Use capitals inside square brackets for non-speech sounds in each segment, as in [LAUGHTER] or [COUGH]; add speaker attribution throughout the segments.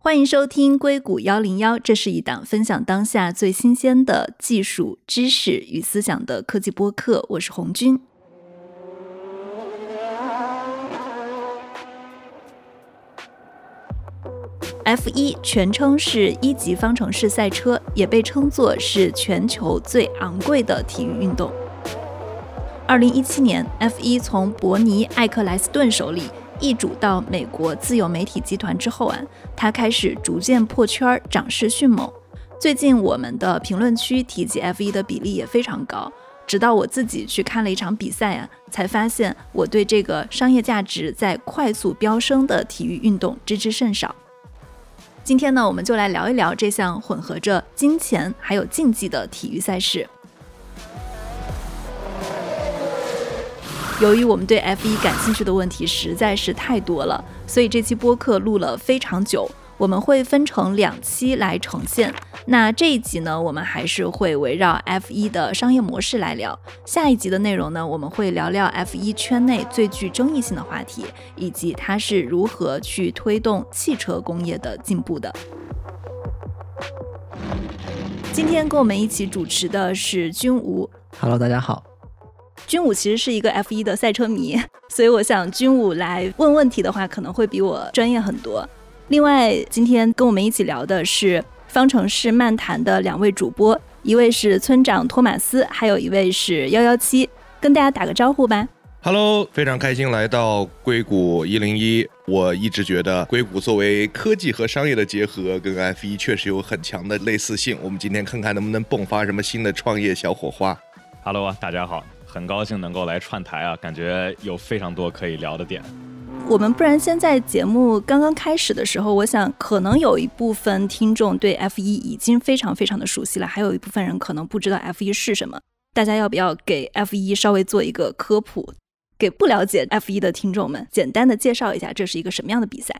Speaker 1: 欢迎收听硅谷幺零幺，这是一档分享当下最新鲜的技术知识与思想的科技播客。我是红军。F 一全称是一级方程式赛车，也被称作是全球最昂贵的体育运动。二零一七年，F 一从伯尼艾克莱斯顿手里易主到美国自由媒体集团之后啊，它开始逐渐破圈，涨势迅猛。最近我们的评论区提及 F 一的比例也非常高，直到我自己去看了一场比赛啊，才发现我对这个商业价值在快速飙升的体育运动知之甚少。今天呢，我们就来聊一聊这项混合着金钱还有竞技的体育赛事。由于我们对 F 一感兴趣的问题实在是太多了，所以这期播客录了非常久。我们会分成两期来呈现。那这一集呢，我们还是会围绕 F 一的商业模式来聊。下一集的内容呢，我们会聊聊 F 一圈内最具争议性的话题，以及它是如何去推动汽车工业的进步的。今天跟我们一起主持的是军武。
Speaker 2: Hello，大家好。
Speaker 1: 军武其实是一个 F 一的赛车迷，[LAUGHS] 所以我想军武来问问题的话，可能会比我专业很多。另外，今天跟我们一起聊的是方程式漫谈的两位主播，一位是村长托马斯，还有一位是幺幺七，跟大家打个招呼吧。
Speaker 3: Hello，非常开心来到硅谷一零一。我一直觉得硅谷作为科技和商业的结合，跟 F 一确实有很强的类似性。我们今天看看能不能迸发什么新的创业小火花。
Speaker 4: Hello，大家好，很高兴能够来串台啊，感觉有非常多可以聊的点。
Speaker 1: 我们不然先在节目刚刚开始的时候，我想可能有一部分听众对 F 一已经非常非常的熟悉了，还有一部分人可能不知道 F 一是什么。大家要不要给 F 一稍微做一个科普，给不了解 F 一的听众们简单的介绍一下这是一个什么样的比赛？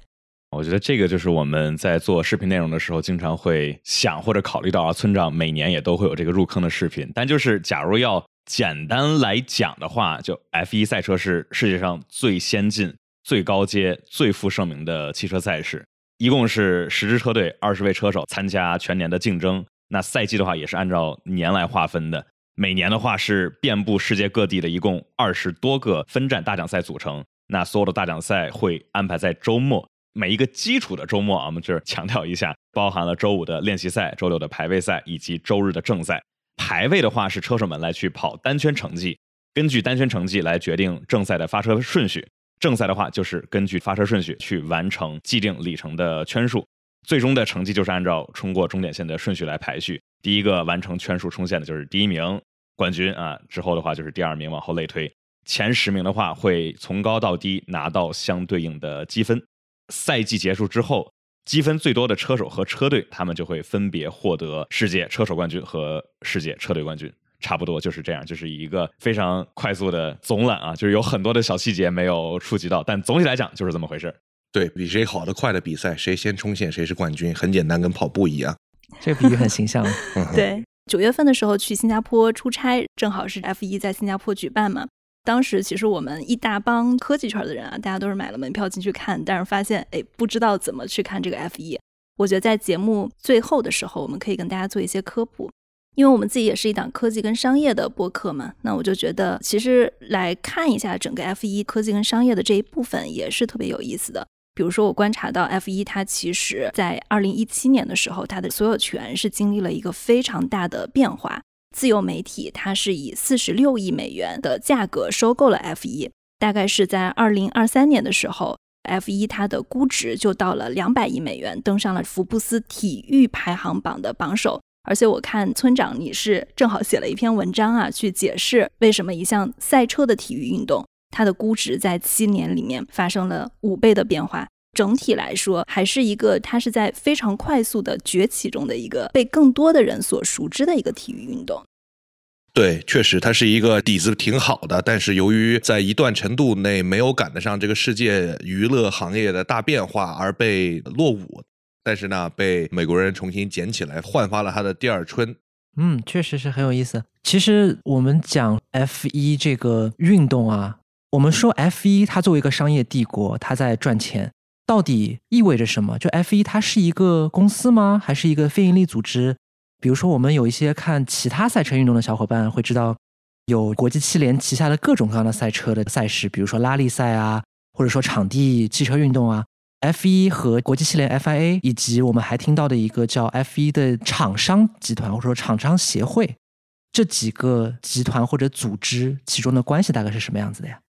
Speaker 4: 我觉得这个就是我们在做视频内容的时候经常会想或者考虑到啊，村长每年也都会有这个入坑的视频，但就是假如要简单来讲的话，就 F 一赛车是世界上最先进。最高阶、最负盛名的汽车赛事，一共是十支车队、二十位车手参加全年的竞争。那赛季的话，也是按照年来划分的。每年的话是遍布世界各地的，一共二十多个分站大奖赛组成。那所有的大奖赛会安排在周末，每一个基础的周末啊，我们这儿强调一下，包含了周五的练习赛、周六的排位赛以及周日的正赛。排位的话是车手们来去跑单圈成绩，根据单圈成绩来决定正赛的发车顺序。正赛的话，就是根据发车顺序去完成既定里程的圈数，最终的成绩就是按照冲过终点线的顺序来排序。第一个完成圈数冲线的就是第一名冠军啊，之后的话就是第二名往后类推，前十名的话会从高到低拿到相对应的积分。赛季结束之后，积分最多的车手和车队，他们就会分别获得世界车手冠军和世界车队冠军。差不多就是这样，就是一个非常快速的总览啊，[LAUGHS] 就是有很多的小细节没有触及到，但总体来讲就是这么回事。
Speaker 3: 对比谁跑得快的比赛，谁先冲线谁是冠军，很简单，跟跑步一样。
Speaker 2: 这个比喻很形象。[LAUGHS]
Speaker 1: 对，九月份的时候去新加坡出差，正好是 F 一在新加坡举办嘛。当时其实我们一大帮科技圈的人啊，大家都是买了门票进去看，但是发现哎，不知道怎么去看这个 F 一。我觉得在节目最后的时候，我们可以跟大家做一些科普。因为我们自己也是一档科技跟商业的播客嘛，那我就觉得其实来看一下整个 F 一科技跟商业的这一部分也是特别有意思的。比如说，我观察到 F 一它其实在二零一七年的时候，它的所有权是经历了一个非常大的变化。自由媒体它是以四十六亿美元的价格收购了 F 一，大概是在二零二三年的时候，F 一它的估值就到了两百亿美元，登上了福布斯体育排行榜的榜首。而且我看村长你是正好写了一篇文章啊，去解释为什么一项赛车的体育运动，它的估值在七年里面发生了五倍的变化。整体来说，还是一个它是在非常快速的崛起中的一个被更多的人所熟知的一个体育运动。
Speaker 3: 对，确实它是一个底子挺好的，但是由于在一段程度内没有赶得上这个世界娱乐行业的大变化而被落伍。但是呢，被美国人重新捡起来，焕发了他的第二春。
Speaker 2: 嗯，确实是很有意思。其实我们讲 F 一这个运动啊，我们说 F 一它作为一个商业帝国，它在赚钱。到底意味着什么？就 F 一它是一个公司吗？还是一个非营利组织？比如说，我们有一些看其他赛车运动的小伙伴会知道，有国际汽联旗下的各种各样的赛车的赛事，比如说拉力赛啊，或者说场地汽车运动啊。F 一和国际汽联 FIA，以及我们还听到的一个叫 F 一的厂商集团或者说厂商协会，这几个集团或者组织其中的关系大概是什么样子的呀？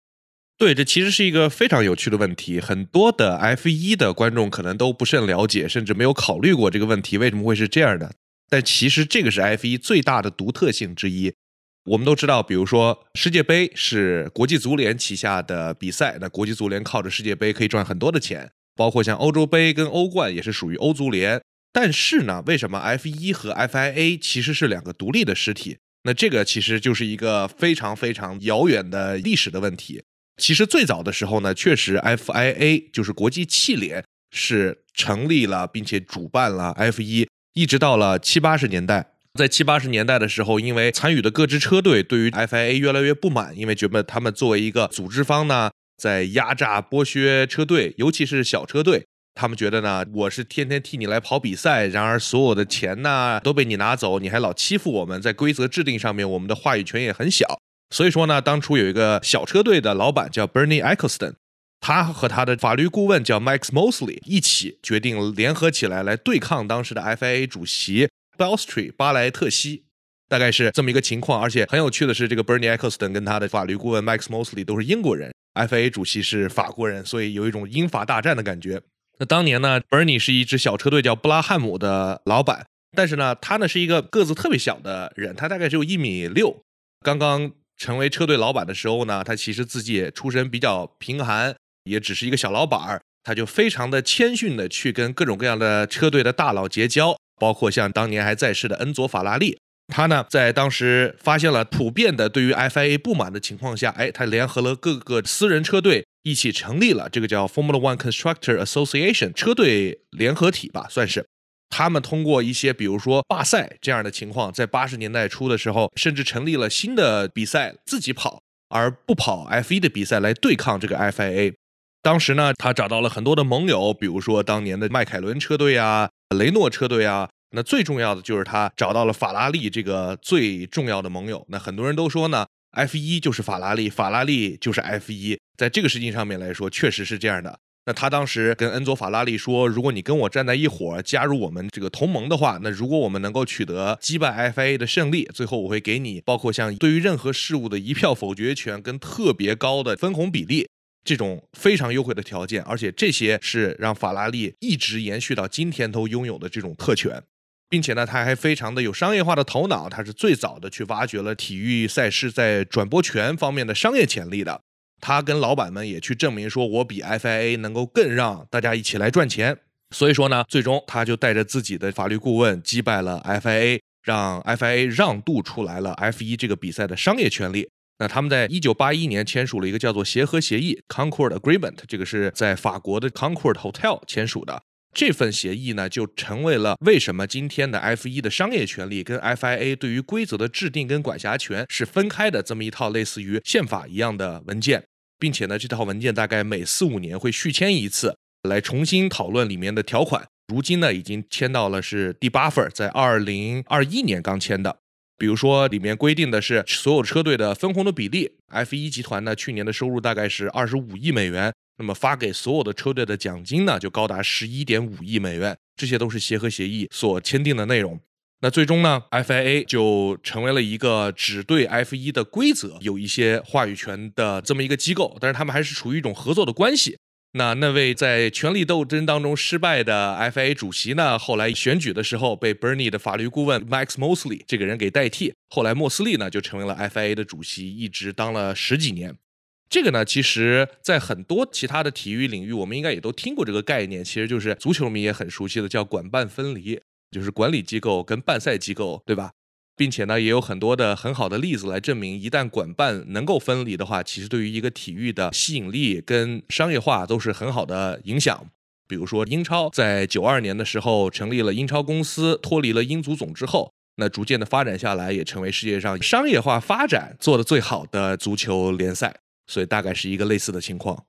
Speaker 3: 对，这其实是一个非常有趣的问题，很多的 F 一的观众可能都不甚了解，甚至没有考虑过这个问题为什么会是这样的。但其实这个是 F 一最大的独特性之一。我们都知道，比如说世界杯是国际足联旗下的比赛，那国际足联靠着世界杯可以赚很多的钱，包括像欧洲杯跟欧冠也是属于欧足联。但是呢，为什么 F 一和 FIA 其实是两个独立的实体？那这个其实就是一个非常非常遥远的历史的问题。其实最早的时候呢，确实 FIA 就是国际汽联是成立了并且主办了 F 一。一直到了七八十年代，在七八十年代的时候，因为参与的各支车队对于 FIA 越来越不满，因为觉得他们作为一个组织方呢，在压榨剥削车队，尤其是小车队。他们觉得呢，我是天天替你来跑比赛，然而所有的钱呢都被你拿走，你还老欺负我们，在规则制定上面，我们的话语权也很小。所以说呢，当初有一个小车队的老板叫 Bernie Eccleston。他和他的法律顾问叫 Max Mosley 一起决定联合起来来对抗当时的 FIA 主席 b e l s t r e e 巴莱特西，大概是这么一个情况。而且很有趣的是，这个 Bernie Eccleston 跟他的法律顾问 Max Mosley 都是英国人，FIA 主席是法国人，所以有一种英法大战的感觉。那当年呢，Bernie 是一支小车队叫布拉汉姆的老板，但是呢，他呢是一个个子特别小的人，他大概只有一米六。刚刚成为车队老板的时候呢，他其实自己也出身比较贫寒。也只是一个小老板儿，他就非常的谦逊的去跟各种各样的车队的大佬结交，包括像当年还在世的恩佐法拉利。他呢，在当时发现了普遍的对于 FIA 不满的情况下，哎，他联合了各个私人车队一起成立了这个叫 Formula One Constructor Association 车队联合体吧，算是。他们通过一些比如说罢赛这样的情况，在八十年代初的时候，甚至成立了新的比赛，自己跑而不跑 F1 的比赛来对抗这个 FIA。当时呢，他找到了很多的盟友，比如说当年的迈凯伦车队啊、雷诺车队啊。那最重要的就是他找到了法拉利这个最重要的盟友。那很多人都说呢，F 一就是法拉利，法拉利就是 F 一。在这个事情上面来说，确实是这样的。那他当时跟恩佐法拉利说，如果你跟我站在一伙，加入我们这个同盟的话，那如果我们能够取得击败 FIA 的胜利，最后我会给你包括像对于任何事物的一票否决权跟特别高的分红比例。这种非常优惠的条件，而且这些是让法拉利一直延续到今天都拥有的这种特权，并且呢，他还非常的有商业化的头脑，他是最早的去挖掘了体育赛事在转播权方面的商业潜力的。他跟老板们也去证明说，我比 FIA 能够更让大家一起来赚钱。所以说呢，最终他就带着自己的法律顾问击败了 FIA，让 FIA 让渡出来了 F1 这个比赛的商业权利。那他们在一九八一年签署了一个叫做协和协议 （Concord Agreement），这个是在法国的 Concord Hotel 签署的。这份协议呢，就成为了为什么今天的 F 一的商业权利跟 FIA 对于规则的制定跟管辖权是分开的这么一套类似于宪法一样的文件，并且呢，这套文件大概每四五年会续签一次，来重新讨论里面的条款。如今呢，已经签到了是第八份，在二零二一年刚签的。比如说，里面规定的是所有车队的分红的比例。F 一集团呢，去年的收入大概是二十五亿美元，那么发给所有的车队的奖金呢，就高达十一点五亿美元。这些都是协和协议所签订的内容。那最终呢，FIA 就成为了一个只对 F 一的规则有一些话语权的这么一个机构，但是他们还是处于一种合作的关系。那那位在权力斗争当中失败的 FIA 主席呢？后来选举的时候被 Bernie 的法律顾问 Max Mosley 这个人给代替。后来莫斯利呢就成为了 FIA 的主席，一直当了十几年。这个呢，其实在很多其他的体育领域，我们应该也都听过这个概念，其实就是足球迷也很熟悉的，叫管办分离，就是管理机构跟办赛机构，对吧？并且呢，也有很多的很好的例子来证明，一旦管办能够分离的话，其实对于一个体育的吸引力跟商业化都是很好的影响。比如说英超在九二年的时候成立了英超公司，脱离了英足总之后，那逐渐的发展下来，也成为世界上商业化发展做的最好的足球联赛。所以大概是一个类似的情况。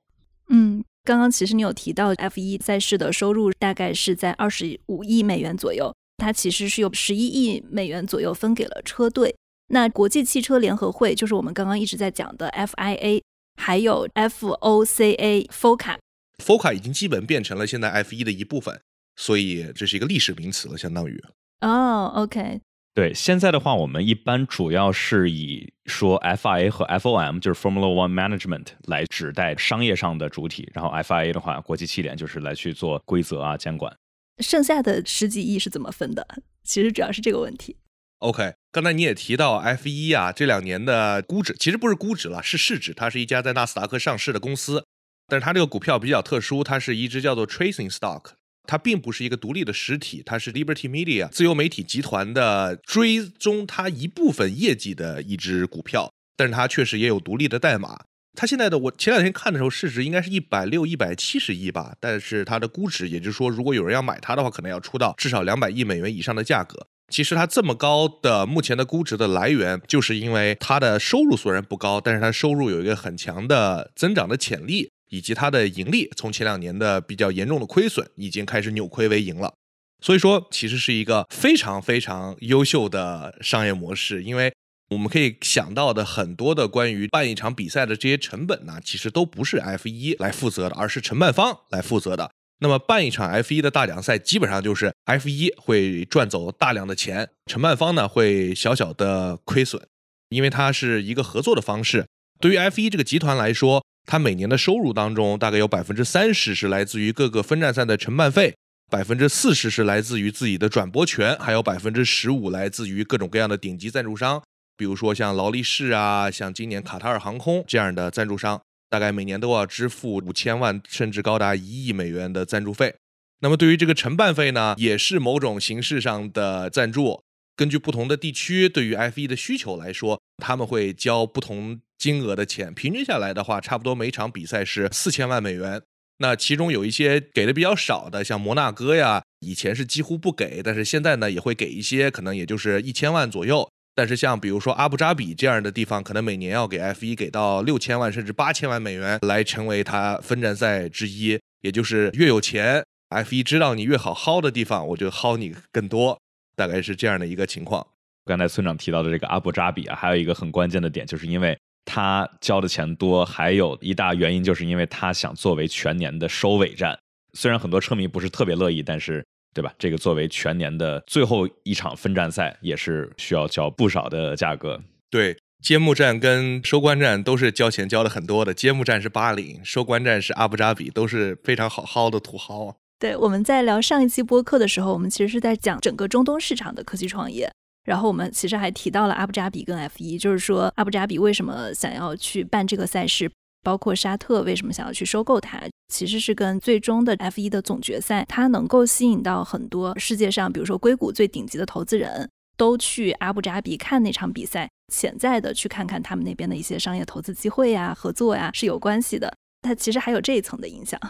Speaker 1: 嗯。刚刚其实你有提到 F 一赛事的收入大概是在二十五亿美元左右，它其实是有十一亿美元左右分给了车队。那国际汽车联合会就是我们刚刚一直在讲的 FIA，还有 FOCA、FOCA。
Speaker 3: FOCA 已经基本变成了现在 F 一的一部分，所以这是一个历史名词了，相当于。
Speaker 1: 哦，OK。
Speaker 4: 对，现在的话，我们一般主要是以说 FIA 和 FOM，就是 Formula One Management 来指代商业上的主体，然后 FIA 的话，国际汽联就是来去做规则啊监管。
Speaker 1: 剩下的十几亿是怎么分的？其实主要是这个问题。
Speaker 3: OK，刚才你也提到 F 一啊，这两年的估值其实不是估值了，是市值。它是一家在纳斯达克上市的公司，但是它这个股票比较特殊，它是一只叫做 Tracing Stock。它并不是一个独立的实体，它是 Liberty Media 自由媒体集团的追踪它一部分业绩的一只股票，但是它确实也有独立的代码。它现在的我前两天看的时候，市值应该是一百六、一百七十亿吧，但是它的估值，也就是说，如果有人要买它的话，可能要出到至少两百亿美元以上的价格。其实它这么高的目前的估值的来源，就是因为它的收入虽然不高，但是它收入有一个很强的增长的潜力。以及它的盈利从前两年的比较严重的亏损，已经开始扭亏为盈了。所以说，其实是一个非常非常优秀的商业模式。因为我们可以想到的很多的关于办一场比赛的这些成本呢，其实都不是 F 一来负责的，而是承办方来负责的。那么办一场 F 一的大奖赛，基本上就是 F 一会赚走大量的钱，承办方呢会小小的亏损，因为它是一个合作的方式。对于 F 一这个集团来说，它每年的收入当中，大概有百分之三十是来自于各个分站赛的承办费，百分之四十是来自于自己的转播权，还有百分之十五来自于各种各样的顶级赞助商，比如说像劳力士啊，像今年卡塔尔航空这样的赞助商，大概每年都要支付五千万甚至高达一亿美元的赞助费。那么对于这个承办费呢，也是某种形式上的赞助。根据不同的地区对于 F 一的需求来说，他们会交不同。金额的钱平均下来的话，差不多每场比赛是四千万美元。那其中有一些给的比较少的，像摩纳哥呀，以前是几乎不给，但是现在呢也会给一些，可能也就是一千万左右。但是像比如说阿布扎比这样的地方，可能每年要给 F 一给到六千万甚至八千万美元，来成为它分站赛之一。也就是越有钱，F 一知道你越好薅的地方，我就薅你更多，大概是这样的一个情况。
Speaker 4: 刚才村长提到的这个阿布扎比啊，还有一个很关键的点，就是因为。他交的钱多，还有一大原因就是因为他想作为全年的收尾站。虽然很多车迷不是特别乐意，但是对吧？这个作为全年的最后一场分站赛，也是需要交不少的价格。
Speaker 3: 对，揭幕战跟收官战都是交钱交的很多的。揭幕战是巴林，收官战是阿布扎比，都是非常好薅的土豪。
Speaker 1: 对，我们在聊上一期播客的时候，我们其实是在讲整个中东市场的科技创业。然后我们其实还提到了阿布扎比跟 F 一，就是说阿布扎比为什么想要去办这个赛事，包括沙特为什么想要去收购它，其实是跟最终的 F 一的总决赛，它能够吸引到很多世界上，比如说硅谷最顶级的投资人都去阿布扎比看那场比赛，潜在的去看看他们那边的一些商业投资机会呀、合作呀是有关系的。它其实还有这一层的影响。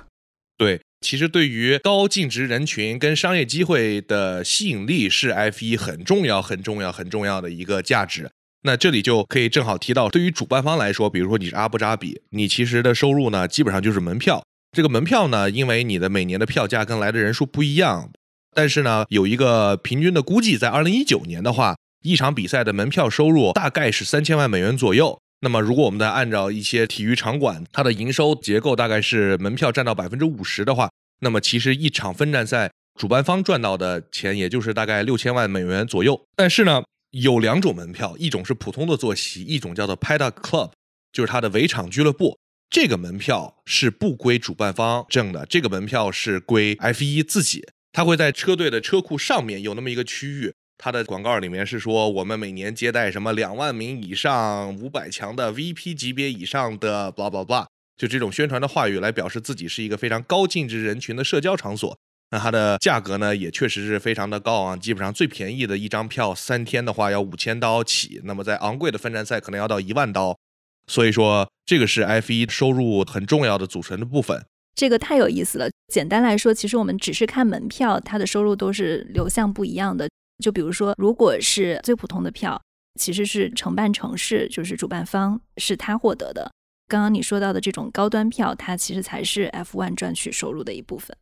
Speaker 3: 对。其实，对于高净值人群跟商业机会的吸引力，是 F 一很重要、很重要、很重要的一个价值。那这里就可以正好提到，对于主办方来说，比如说你是阿布扎比，你其实的收入呢，基本上就是门票。这个门票呢，因为你的每年的票价跟来的人数不一样，但是呢，有一个平均的估计，在二零一九年的话，一场比赛的门票收入大概是三千万美元左右。那么，如果我们再按照一些体育场馆，它的营收结构大概是门票占到百分之五十的话，那么其实一场分站赛，主办方赚到的钱也就是大概六千万美元左右。但是呢，有两种门票，一种是普通的坐席，一种叫做 Paddock Club，就是它的围场俱乐部。这个门票是不归主办方挣的，这个门票是归 F1 自己。它会在车队的车库上面有那么一个区域。它的广告里面是说，我们每年接待什么两万名以上、五百强的 VP 级别以上的，blah blah blah，就这种宣传的话语来表示自己是一个非常高净值人群的社交场所。那它的价格呢，也确实是非常的高昂，基本上最便宜的一张票三天的话要五千刀起，那么在昂贵的分站赛可能要到一万刀。所以说，这个是 F 一收入很重要的组成的部分。
Speaker 1: 这个太有意思了。简单来说，其实我们只是看门票，它的收入都是流向不一样的。就比如说，如果是最普通的票，其实是承办城市，就是主办方是他获得的。刚刚你说到的这种高端票，它其实才是 F1 赚取收入的一部分。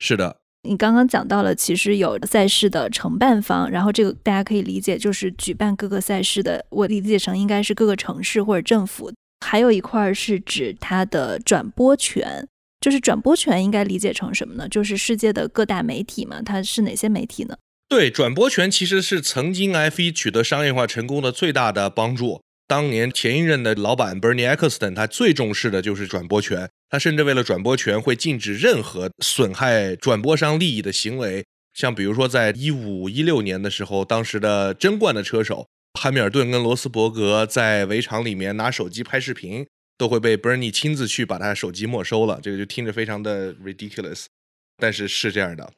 Speaker 3: 是的，
Speaker 1: 你刚刚讲到了，其实有赛事的承办方，然后这个大家可以理解就是举办各个赛事的，我理解成应该是各个城市或者政府。还有一块是指它的转播权，就是转播权应该理解成什么呢？就是世界的各大媒体嘛，它是哪些媒体呢？
Speaker 3: 对，转播权其实是曾经 F1 取得商业化成功的最大的帮助。当年前一任的老板 Bernie Eccleston 他最重视的就是转播权，他甚至为了转播权会禁止任何损害转播商利益的行为。像比如说，在一五一六年的时候，当时的争冠的车手。汉密尔顿跟罗斯伯格在围场里面拿手机拍视频，都会被 Bernie 亲自去把他手机没收了。这个就听着非常的 ridiculous，但是是这样的。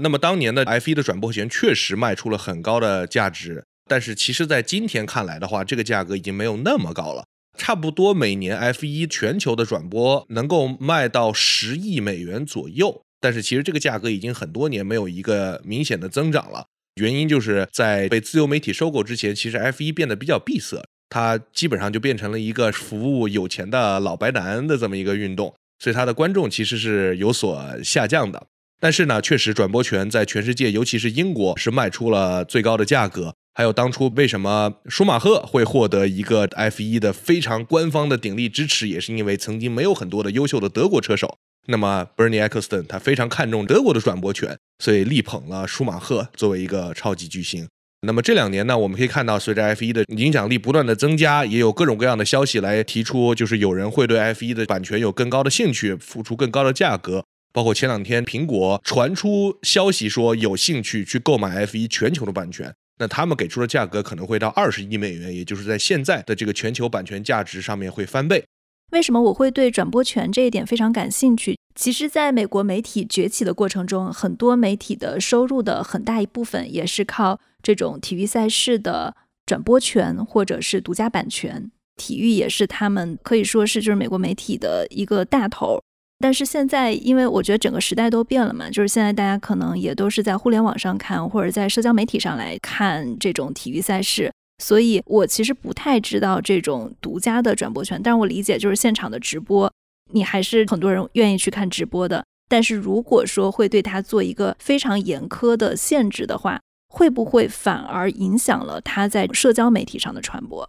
Speaker 3: 那么当年的 F1 的转播权确实卖出了很高的价值，但是其实，在今天看来的话，这个价格已经没有那么高了。差不多每年 F1 全球的转播能够卖到十亿美元左右，但是其实这个价格已经很多年没有一个明显的增长了。原因就是在被自由媒体收购之前，其实 F 一变得比较闭塞，它基本上就变成了一个服务有钱的老白男的这么一个运动，所以它的观众其实是有所下降的。但是呢，确实转播权在全世界，尤其是英国，是卖出了最高的价格。还有当初为什么舒马赫会获得一个 F 一的非常官方的鼎力支持，也是因为曾经没有很多的优秀的德国车手。那么 Bernie Eccleston 他非常看重德国的转播权，所以力捧了舒马赫作为一个超级巨星。那么这两年呢，我们可以看到，随着 F1 的影响力不断的增加，也有各种各样的消息来提出，就是有人会对 F1 的版权有更高的兴趣，付出更高的价格。包括前两天苹果传出消息说有兴趣去购买 F1 全球的版权，那他们给出的价格可能会到二十亿美元，也就是在现在的这个全球版权价值上面会翻倍。
Speaker 1: 为什么我会对转播权这一点非常感兴趣？其实，在美国媒体崛起的过程中，很多媒体的收入的很大一部分也是靠这种体育赛事的转播权或者是独家版权。体育也是他们可以说是就是美国媒体的一个大头。但是现在，因为我觉得整个时代都变了嘛，就是现在大家可能也都是在互联网上看，或者在社交媒体上来看这种体育赛事。所以我其实不太知道这种独家的转播权，但是我理解就是现场的直播，你还是很多人愿意去看直播的。但是如果说会对他做一个非常严苛的限制的话，会不会反而影响了他在社交媒体上的传播？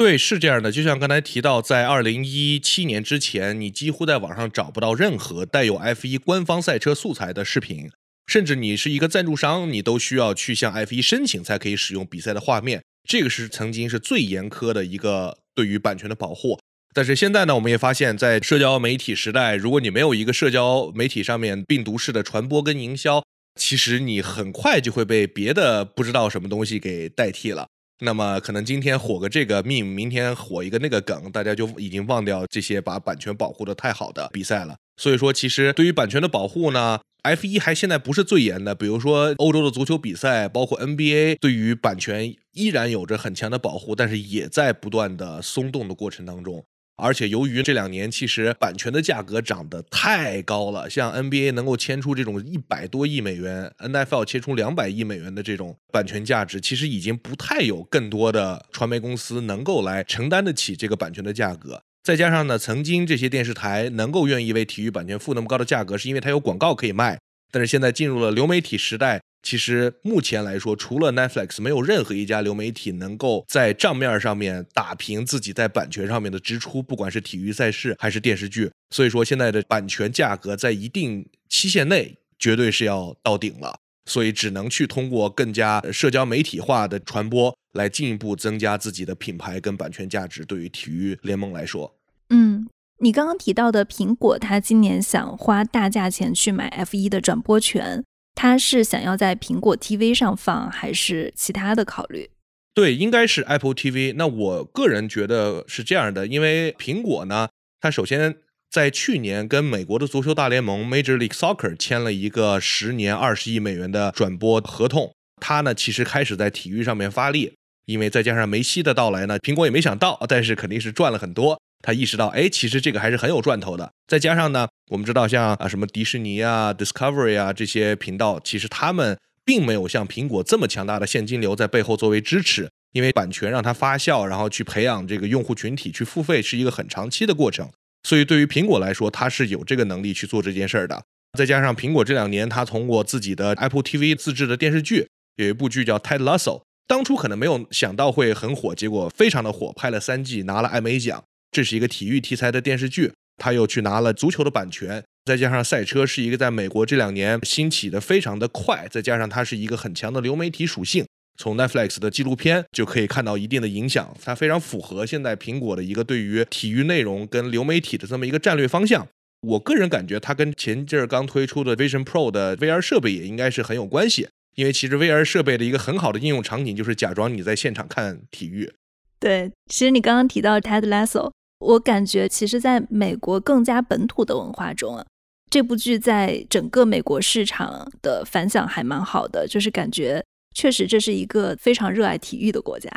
Speaker 3: 对，是这样的。就像刚才提到，在二零一七年之前，你几乎在网上找不到任何带有 F 一官方赛车素材的视频，甚至你是一个赞助商，你都需要去向 F 一申请才可以使用比赛的画面。这个是曾经是最严苛的一个对于版权的保护，但是现在呢，我们也发现，在社交媒体时代，如果你没有一个社交媒体上面病毒式的传播跟营销，其实你很快就会被别的不知道什么东西给代替了。那么可能今天火个这个命明天火一个那个梗，大家就已经忘掉这些把版权保护的太好的比赛了。所以说，其实对于版权的保护呢。F 一还现在不是最严的，比如说欧洲的足球比赛，包括 NBA，对于版权依然有着很强的保护，但是也在不断的松动的过程当中。而且由于这两年其实版权的价格涨得太高了，像 NBA 能够签出这种一百多亿美元，NFL 签出两百亿美元的这种版权价值，其实已经不太有更多的传媒公司能够来承担得起这个版权的价格。再加上呢，曾经这些电视台能够愿意为体育版权付那么高的价格，是因为它有广告可以卖。但是现在进入了流媒体时代，其实目前来说，除了 Netflix，没有任何一家流媒体能够在账面上面打平自己在版权上面的支出，不管是体育赛事还是电视剧。所以说，现在的版权价格在一定期限内绝对是要到顶了，所以只能去通过更加社交媒体化的传播。来进一步增加自己的品牌跟版权价值，对于体育联盟来说，
Speaker 1: 嗯，你刚刚提到的苹果，它今年想花大价钱去买 F 一的转播权，他是想要在苹果 TV 上放，还是其他的考虑？
Speaker 3: 对，应该是 Apple TV。那我个人觉得是这样的，因为苹果呢，它首先在去年跟美国的足球大联盟 Major League Soccer 签了一个十年二十亿美元的转播合同，它呢其实开始在体育上面发力。因为再加上梅西的到来呢，苹果也没想到，但是肯定是赚了很多。他意识到，哎，其实这个还是很有赚头的。再加上呢，我们知道像啊什么迪士尼啊、Discovery 啊这些频道，其实他们并没有像苹果这么强大的现金流在背后作为支持，因为版权让它发酵，然后去培养这个用户群体去付费，是一个很长期的过程。所以对于苹果来说，它是有这个能力去做这件事儿的。再加上苹果这两年，它通过自己的 Apple TV 自制的电视剧，有一部剧叫《Ted Lasso》，当初可能没有想到会很火，结果非常的火，拍了三季，拿了艾美奖。这是一个体育题材的电视剧，他又去拿了足球的版权，再加上赛车是一个在美国这两年兴起的非常的快，再加上它是一个很强的流媒体属性，从 Netflix 的纪录片就可以看到一定的影响，它非常符合现在苹果的一个对于体育内容跟流媒体的这么一个战略方向。我个人感觉，它跟前阵儿刚推出的 Vision Pro 的 VR 设备也应该是很有关系。因为其实 VR 设备的一个很好的应用场景就是假装你在现场看体育。
Speaker 1: 对，其实你刚刚提到 Ted Lasso，我感觉其实在美国更加本土的文化中啊，这部剧在整个美国市场的反响还蛮好的，就是感觉确实这是一个非常热爱体育的国家。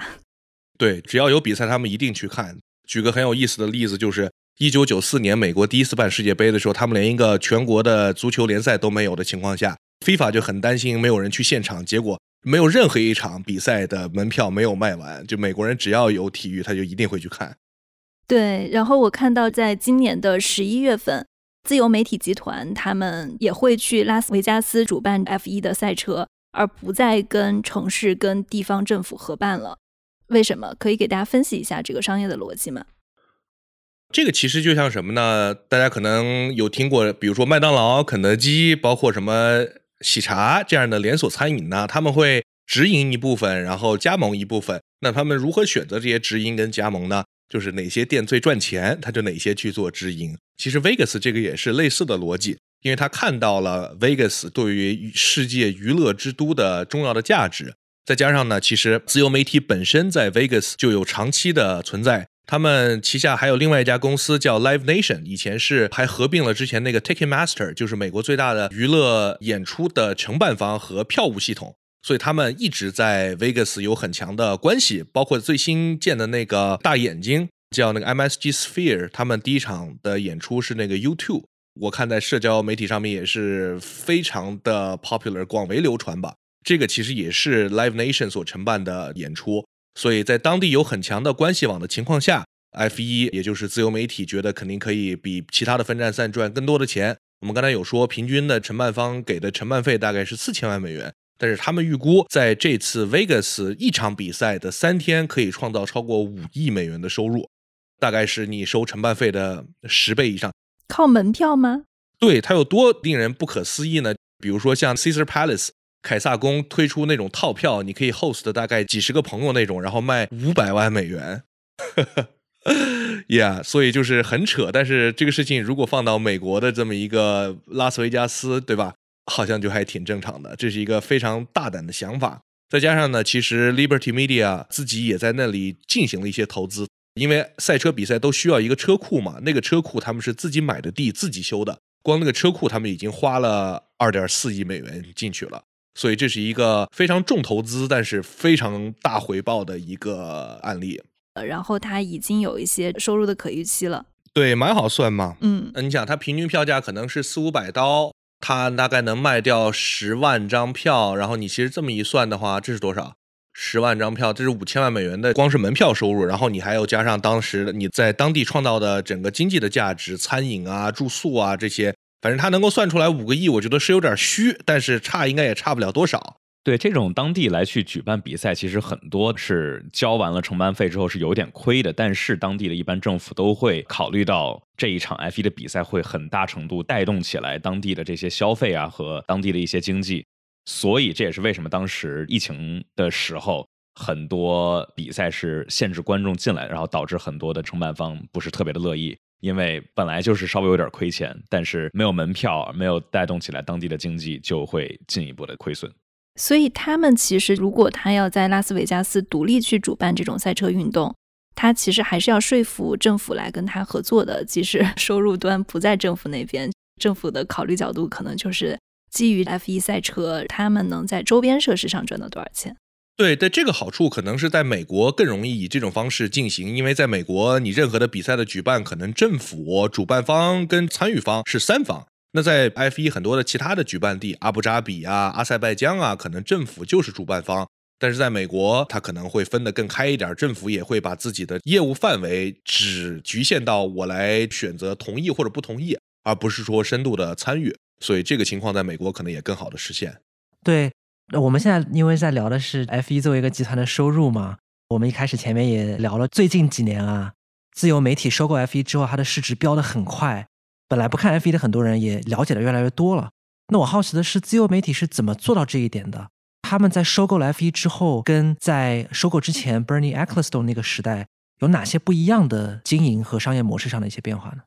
Speaker 3: 对，只要有比赛，他们一定去看。举个很有意思的例子，就是。一九九四年，美国第一次办世界杯的时候，他们连一个全国的足球联赛都没有的情况下，FIFA 就很担心没有人去现场，结果没有任何一场比赛的门票没有卖完。就美国人只要有体育，他就一定会去看。
Speaker 1: 对，然后我看到在今年的十一月份，自由媒体集团他们也会去拉斯维加斯主办 F 一的赛车，而不再跟城市跟地方政府合办了。为什么？可以给大家分析一下这个商业的逻辑吗？
Speaker 3: 这个其实就像什么呢？大家可能有听过，比如说麦当劳、肯德基，包括什么喜茶这样的连锁餐饮呢？他们会直营一部分，然后加盟一部分。那他们如何选择这些直营跟加盟呢？就是哪些店最赚钱，他就哪些去做直营。其实 Vegas 这个也是类似的逻辑，因为他看到了 Vegas 对于世界娱乐之都的重要的价值，再加上呢，其实自由媒体本身在 Vegas 就有长期的存在。他们旗下还有另外一家公司叫 Live Nation，以前是还合并了之前那个 Ticketmaster，就是美国最大的娱乐演出的承办方和票务系统，所以他们一直在 Vegas 有很强的关系。包括最新建的那个大眼睛叫那个 MSG Sphere，他们第一场的演出是那个 YouTube，我看在社交媒体上面也是非常的 popular，广为流传吧。这个其实也是 Live Nation 所承办的演出。所以在当地有很强的关系网的情况下，F 一也就是自由媒体觉得肯定可以比其他的分站赛赚更多的钱。我们刚才有说，平均的承办方给的承办费大概是四千万美元，但是他们预估在这次 Vegas 一场比赛的三天可以创造超过五亿美元的收入，大概是你收承办费的十倍以上。
Speaker 1: 靠门票吗？
Speaker 3: 对，它有多令人不可思议呢？比如说像 Caesar Palace。凯撒宫推出那种套票，你可以 host 大概几十个朋友那种，然后卖五百万美元，[LAUGHS] Yeah，所以就是很扯。但是这个事情如果放到美国的这么一个拉斯维加斯，对吧？好像就还挺正常的。这是一个非常大胆的想法。再加上呢，其实 Liberty Media 自己也在那里进行了一些投资，因为赛车比赛都需要一个车库嘛。那个车库他们是自己买的地，自己修的。光那个车库他们已经花了二点四亿美元进去了。所以这是一个非常重投资，但是非常大回报的一个案例。
Speaker 1: 呃，然后它已经有一些收入的可预期了。
Speaker 3: 对，蛮好算嘛。
Speaker 1: 嗯，
Speaker 3: 你想，它平均票价可能是四五百刀，他大概能卖掉十万张票。然后你其实这么一算的话，这是多少？十万张票，这是五千万美元的光是门票收入。然后你还要加上当时你在当地创造的整个经济的价值，餐饮啊、住宿啊这些。反正他能够算出来五个亿，我觉得是有点虚，但是差应该也差不了多少。
Speaker 4: 对这种当地来去举办比赛，其实很多是交完了承办费之后是有点亏的。但是当地的一般政府都会考虑到这一场 F 一的比赛会很大程度带动起来当地的这些消费啊和当地的一些经济，所以这也是为什么当时疫情的时候很多比赛是限制观众进来，然后导致很多的承办方不是特别的乐意。因为本来就是稍微有点亏钱，但是没有门票，没有带动起来当地的经济，就会进一步的亏损。
Speaker 1: 所以他们其实，如果他要在拉斯维加斯独立去主办这种赛车运动，他其实还是要说服政府来跟他合作的。即使 [LAUGHS] 收入端不在政府那边，政府的考虑角度可能就是基于 F1 赛车，他们能在周边设施上赚到多少钱。
Speaker 3: 对，但这个好处可能是在美国更容易以这种方式进行，因为在美国，你任何的比赛的举办，可能政府、主办方跟参与方是三方。那在 F 一很多的其他的举办地，阿布扎比啊、阿塞拜疆啊，可能政府就是主办方，但是在美国，它可能会分得更开一点，政府也会把自己的业务范围只局限到我来选择同意或者不同意，而不是说深度的参与。所以这个情况在美国可能也更好的实现。
Speaker 2: 对，我们现在因为在聊的是 F 一作为一个集团的收入嘛，我们一开始前面也聊了，最近几年啊，自由媒体收购 F 一之后，它的市值飙得很快。本来不看 F 一的很多人也了解的越来越多了。那我好奇的是，自由媒体是怎么做到这一点的？他们在收购了 F 一之后，跟在收购之前 Bernie Ecclestone 那个时代有哪些不一样的经营和商业模式上的一些变化呢？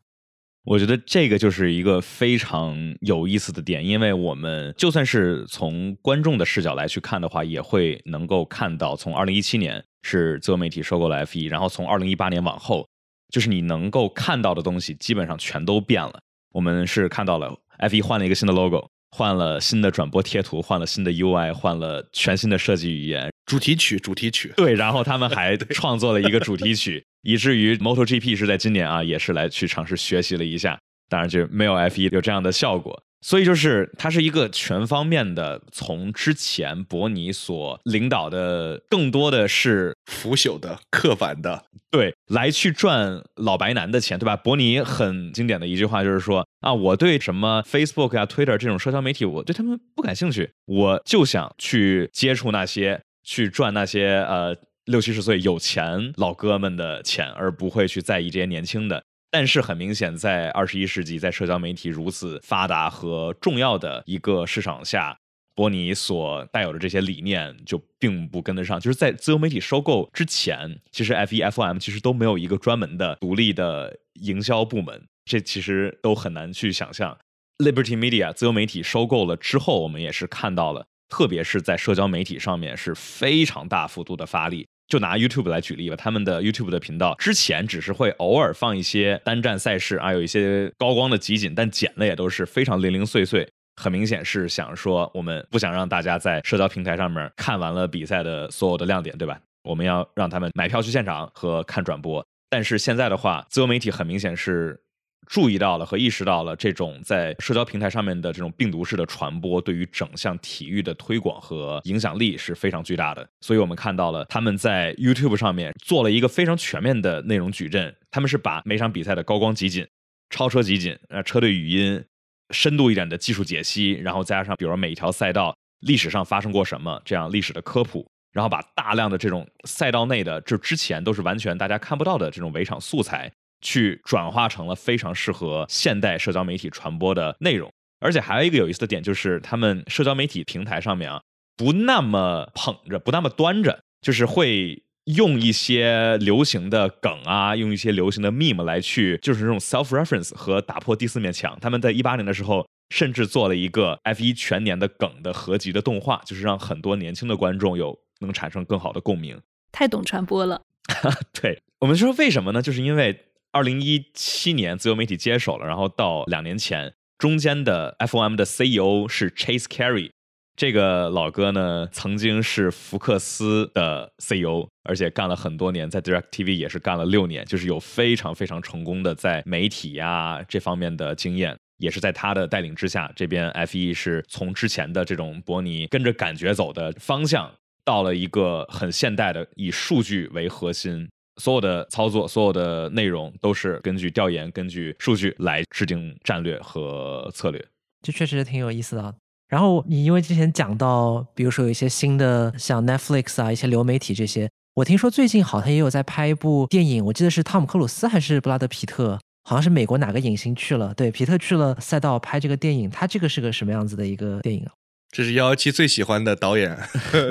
Speaker 4: 我觉得这个就是一个非常有意思的点，因为我们就算是从观众的视角来去看的话，也会能够看到，从二零一七年是自由媒体收购了 F 一，然后从二零一八年往后，就是你能够看到的东西基本上全都变了。我们是看到了 F 一换了一个新的 logo，换了新的转播贴图，换了新的 UI，换了全新的设计语言，
Speaker 3: 主题曲，主题曲，
Speaker 4: 对，然后他们还 [LAUGHS] 创作了一个主题曲。以至于 MotoGP 是在今年啊，也是来去尝试学习了一下，当然就没有 F1 有这样的效果，所以就是它是一个全方面的，从之前伯尼所领导的更多的是
Speaker 3: 腐朽的、刻板的，
Speaker 4: 对，来去赚老白男的钱，对吧？伯尼很经典的一句话就是说啊，我对什么 Facebook 啊、Twitter 这种社交媒体，我对他们不感兴趣，我就想去接触那些，去赚那些呃。六七十岁有钱老哥们的钱，而不会去在意这些年轻的。但是很明显，在二十一世纪，在社交媒体如此发达和重要的一个市场下，伯尼所带有的这些理念就并不跟得上。就是在自由媒体收购之前，其实 F E F O M 其实都没有一个专门的独立的营销部门，这其实都很难去想象。Liberty Media 自由媒体收购了之后，我们也是看到了，特别是在社交媒体上面是非常大幅度的发力。就拿 YouTube 来举例吧，他们的 YouTube 的频道之前只是会偶尔放一些单站赛事啊，有一些高光的集锦，但剪的也都是非常零零碎碎，很明显是想说我们不想让大家在社交平台上面看完了比赛的所有的亮点，对吧？我们要让他们买票去现场和看转播。但是现在的话，自由媒体很明显是。注意到了和意识到了这种在社交平台上面的这种病毒式的传播，对于整项体育的推广和影响力是非常巨大的。所以我们看到了他们在 YouTube 上面做了一个非常全面的内容矩阵，他们是把每场比赛的高光集锦、超车集锦、呃车队语音、深度一点的技术解析，然后加上比如每一条赛道历史上发生过什么这样历史的科普，然后把大量的这种赛道内的就之前都是完全大家看不到的这种围场素材。去转化成了非常适合现代社交媒体传播的内容，而且还有一个有意思的点就是，他们社交媒体平台上面啊，不那么捧着，不那么端着，就是会用一些流行的梗啊，用一些流行的 meme 来去，就是这种 self reference 和打破第四面墙。他们在一八年的时候，甚至做了一个 F 一全年的梗的合集的动画，就是让很多年轻的观众有能产生更好的共鸣。
Speaker 1: 太懂传播了。[LAUGHS]
Speaker 4: 对我们说为什么呢？就是因为。二零一七年，自由媒体接手了，然后到两年前，中间的 FOM 的 CEO 是 Chase Carey，这个老哥呢，曾经是福克斯的 CEO，而且干了很多年，在 DirecTV 也是干了六年，就是有非常非常成功的在媒体呀这方面的经验，也是在他的带领之下，这边 FE 是从之前的这种伯尼跟着感觉走的方向，到了一个很现代的以数据为核心。所有的操作，所有的内容都是根据调研、根据数据来制定战略和策略，
Speaker 2: 这确实挺有意思的。然后你因为之前讲到，比如说有一些新的像 Netflix 啊，一些流媒体这些，我听说最近好像也有在拍一部电影，我记得是汤姆克鲁斯还是布拉德皮特，好像是美国哪个影星去了，对，皮特去了赛道拍这个电影，他这个是个什么样子的一个电影啊？
Speaker 3: 这是幺幺七最喜欢的导演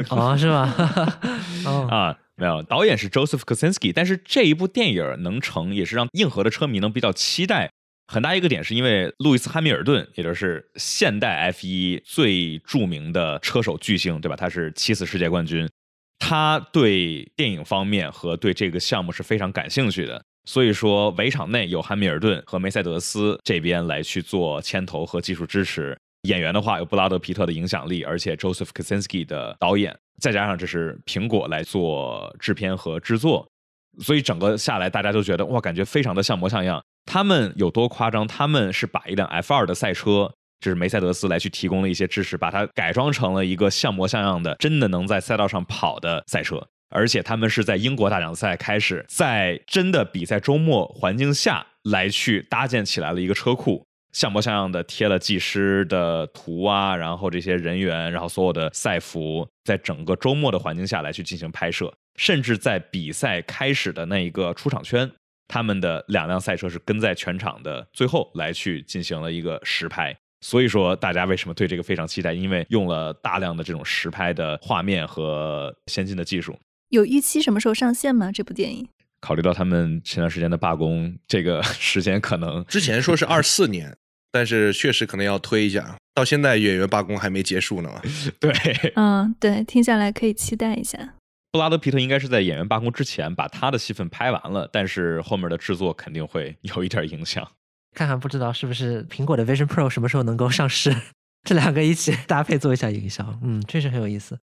Speaker 2: 哦，是吗？[LAUGHS]
Speaker 4: 哦啊。没有，导演是 Joseph Kosinski，但是这一部电影能成，也是让硬核的车迷能比较期待。很大一个点是因为路易斯汉密尔顿，也就是现代 F1 最著名的车手巨星，对吧？他是七次世界冠军，他对电影方面和对这个项目是非常感兴趣的。所以说，围场内有汉密尔顿和梅赛德斯这边来去做牵头和技术支持。演员的话有布拉德皮特的影响力，而且 Joseph Kosinski 的导演。再加上这是苹果来做制片和制作，所以整个下来大家都觉得哇，感觉非常的像模像样。他们有多夸张？他们是把一辆 F 二的赛车就是梅赛德斯来去提供了一些支持，把它改装成了一个像模像样的、真的能在赛道上跑的赛车。而且他们是在英国大奖赛开始，在真的比赛周末环境下来去搭建起来了一个车库，像模像样的贴了技师的图啊，然后这些人员，然后所有的赛服，在整个周末的环境下来去进行拍摄，甚至在比赛开始的那一个出场圈，他们的两辆赛车是跟在全场的最后来去进行了一个实拍。所以说，大家为什么对这个非常期待？因为用了大量的这种实拍的画面和先进的技术。
Speaker 1: 有预期什么时候上线吗？这部电影？
Speaker 4: 考虑到他们前段时间的罢工，这个时间可能
Speaker 3: 之前说是 [LAUGHS] 二四年，但是确实可能要推一下。到现在演员罢工还没结束呢嘛？[LAUGHS]
Speaker 4: 对，
Speaker 1: 嗯，对，听下来可以期待一下。
Speaker 4: 布拉德皮特应该是在演员罢工之前把他的戏份拍完了，但是后面的制作肯定会 [LAUGHS] 有一点影响。
Speaker 2: 看看不知道是不是苹果的 Vision Pro 什么时候能够上市，这两个一起 [LAUGHS] 搭配做一下营销，嗯，确实很有意思。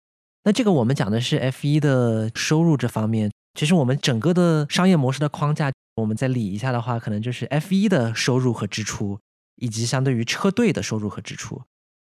Speaker 2: 那这个我们讲的是 F 一的收入这方面，其实我们整个的商业模式的框架，我们再理一下的话，可能就是 F 一的收入和支出，以及相对于车队的收入和支出。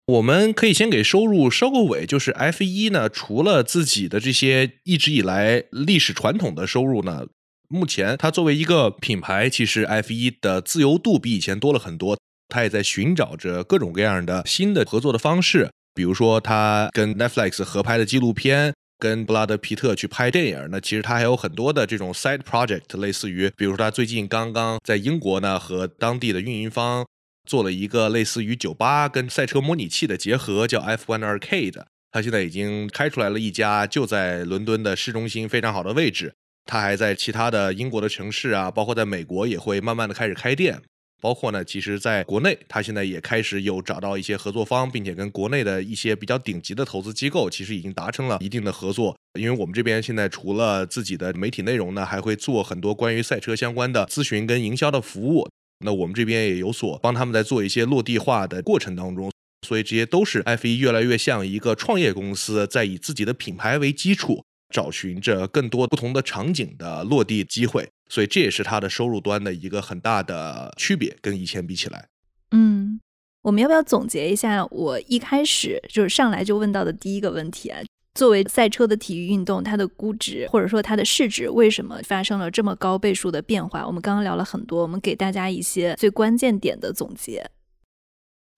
Speaker 3: 我们可以先给收入收个尾，就是 F 一呢，除了自己的这些一直以来历史传统的收入呢，目前它作为一个品牌，其实 F 一的自由度比以前多了很多，它也在寻找着各种各样的新的合作的方式。比如说，他跟 Netflix 合拍的纪录片，跟布拉德皮特去拍电影，那其实他还有很多的这种 side project，类似于，比如说他最近刚刚在英国呢，和当地的运营方做了一个类似于酒吧跟赛车模拟器的结合，叫 F1 Arcade。他现在已经开出来了一家，就在伦敦的市中心非常好的位置。他还在其他的英国的城市啊，包括在美国也会慢慢的开始开店。包括呢，其实在国内，他现在也开始有找到一些合作方，并且跟国内的一些比较顶级的投资机构，其实已经达成了一定的合作。因为我们这边现在除了自己的媒体内容呢，还会做很多关于赛车相关的咨询跟营销的服务。那我们这边也有所帮他们在做一些落地化的过程当中，所以这些都是 F 一越来越像一个创业公司，在以自己的品牌为基础，找寻着更多不同的场景的落地机会。所以这也是它的收入端的一个很大的区别，跟以前比起来。
Speaker 1: 嗯，我们要不要总结一下？我一开始就是上来就问到的第一个问题啊，作为赛车的体育运动，它的估值或者说它的市值为什么发生了这么高倍数的变化？我们刚刚聊了很多，我们给大家一些最关键点的总结。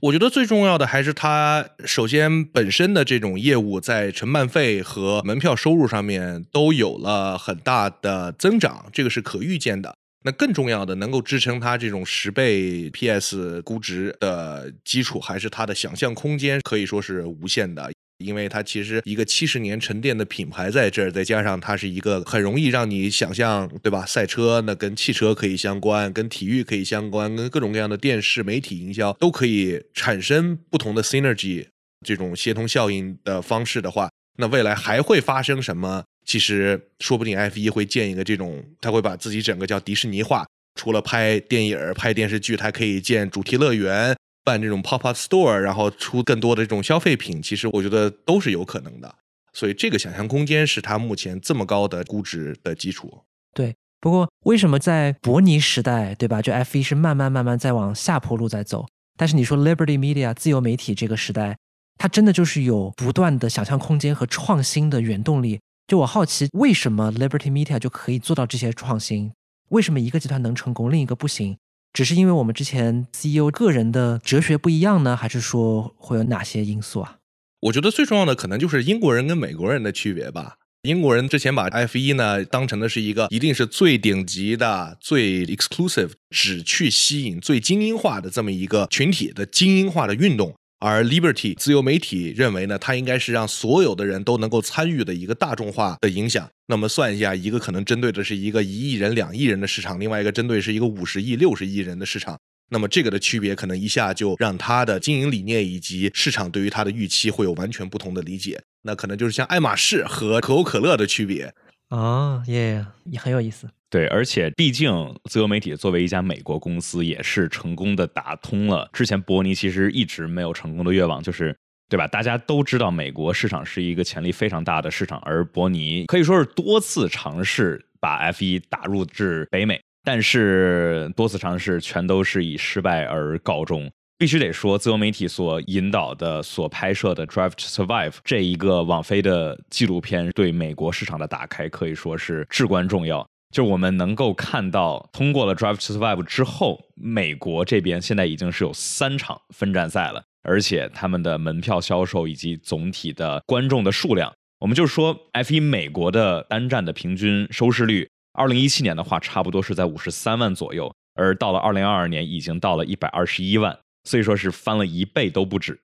Speaker 3: 我觉得最重要的还是它首先本身的这种业务在承办费和门票收入上面都有了很大的增长，这个是可预见的。那更重要的，能够支撑它这种十倍 PS 估值的基础，还是它的想象空间可以说是无限的。因为它其实一个七十年沉淀的品牌在这儿，再加上它是一个很容易让你想象，对吧？赛车那跟汽车可以相关，跟体育可以相关，跟各种各样的电视媒体营销都可以产生不同的 synergy 这种协同效应的方式的话，那未来还会发生什么？其实说不定 F 一会建一个这种，他会把自己整个叫迪士尼化，除了拍电影、拍电视剧，它可以建主题乐园。办这种 pop up store，然后出更多的这种消费品，其实我觉得都是有可能的。所以这个想象空间是它目前这么高的估值的基础。
Speaker 2: 对，不过为什么在伯尼时代，对吧？就 F 一是慢慢慢慢在往下坡路在走，但是你说 Liberty Media 自由媒体这个时代，它真的就是有不断的想象空间和创新的原动力。就我好奇，为什么 Liberty Media 就可以做到这些创新？为什么一个集团能成功，另一个不行？只是因为我们之前 CEO 个人的哲学不一样呢，还是说会有哪些因素啊？
Speaker 3: 我觉得最重要的可能就是英国人跟美国人的区别吧。英国人之前把 F 一呢当成的是一个一定是最顶级的、最 exclusive，只去吸引最精英化的这么一个群体的精英化的运动。而 Liberty 自由媒体认为呢，它应该是让所有的人都能够参与的一个大众化的影响。那么算一下，一个可能针对的是一个一亿人、两亿人的市场，另外一个针对是一个五十亿、六十亿人的市场。那么这个的区别，可能一下就让它的经营理念以及市场对于它的预期会有完全不同的理解。那可能就是像爱马仕和可口可乐的区别。
Speaker 2: 啊，耶，也很有意思。
Speaker 4: 对，而且毕竟自由媒体作为一家美国公司，也是成功的打通了之前伯尼其实一直没有成功的愿望，就是对吧？大家都知道美国市场是一个潜力非常大的市场，而伯尼可以说是多次尝试把 F 一打入至北美，但是多次尝试全都是以失败而告终。必须得说，自由媒体所引导的、所拍摄的《Drive to Survive》这一个网飞的纪录片，对美国市场的打开可以说是至关重要。就我们能够看到，通过了《Drive to Survive》之后，美国这边现在已经是有三场分站赛了，而且他们的门票销售以及总体的观众的数量，我们就说 F 一美国的单站的平均收视率，二零一七年的话，差不多是在五十三万左右，而到了二零二二年，已经到了一百二十一万。所以说是翻了一倍都不止，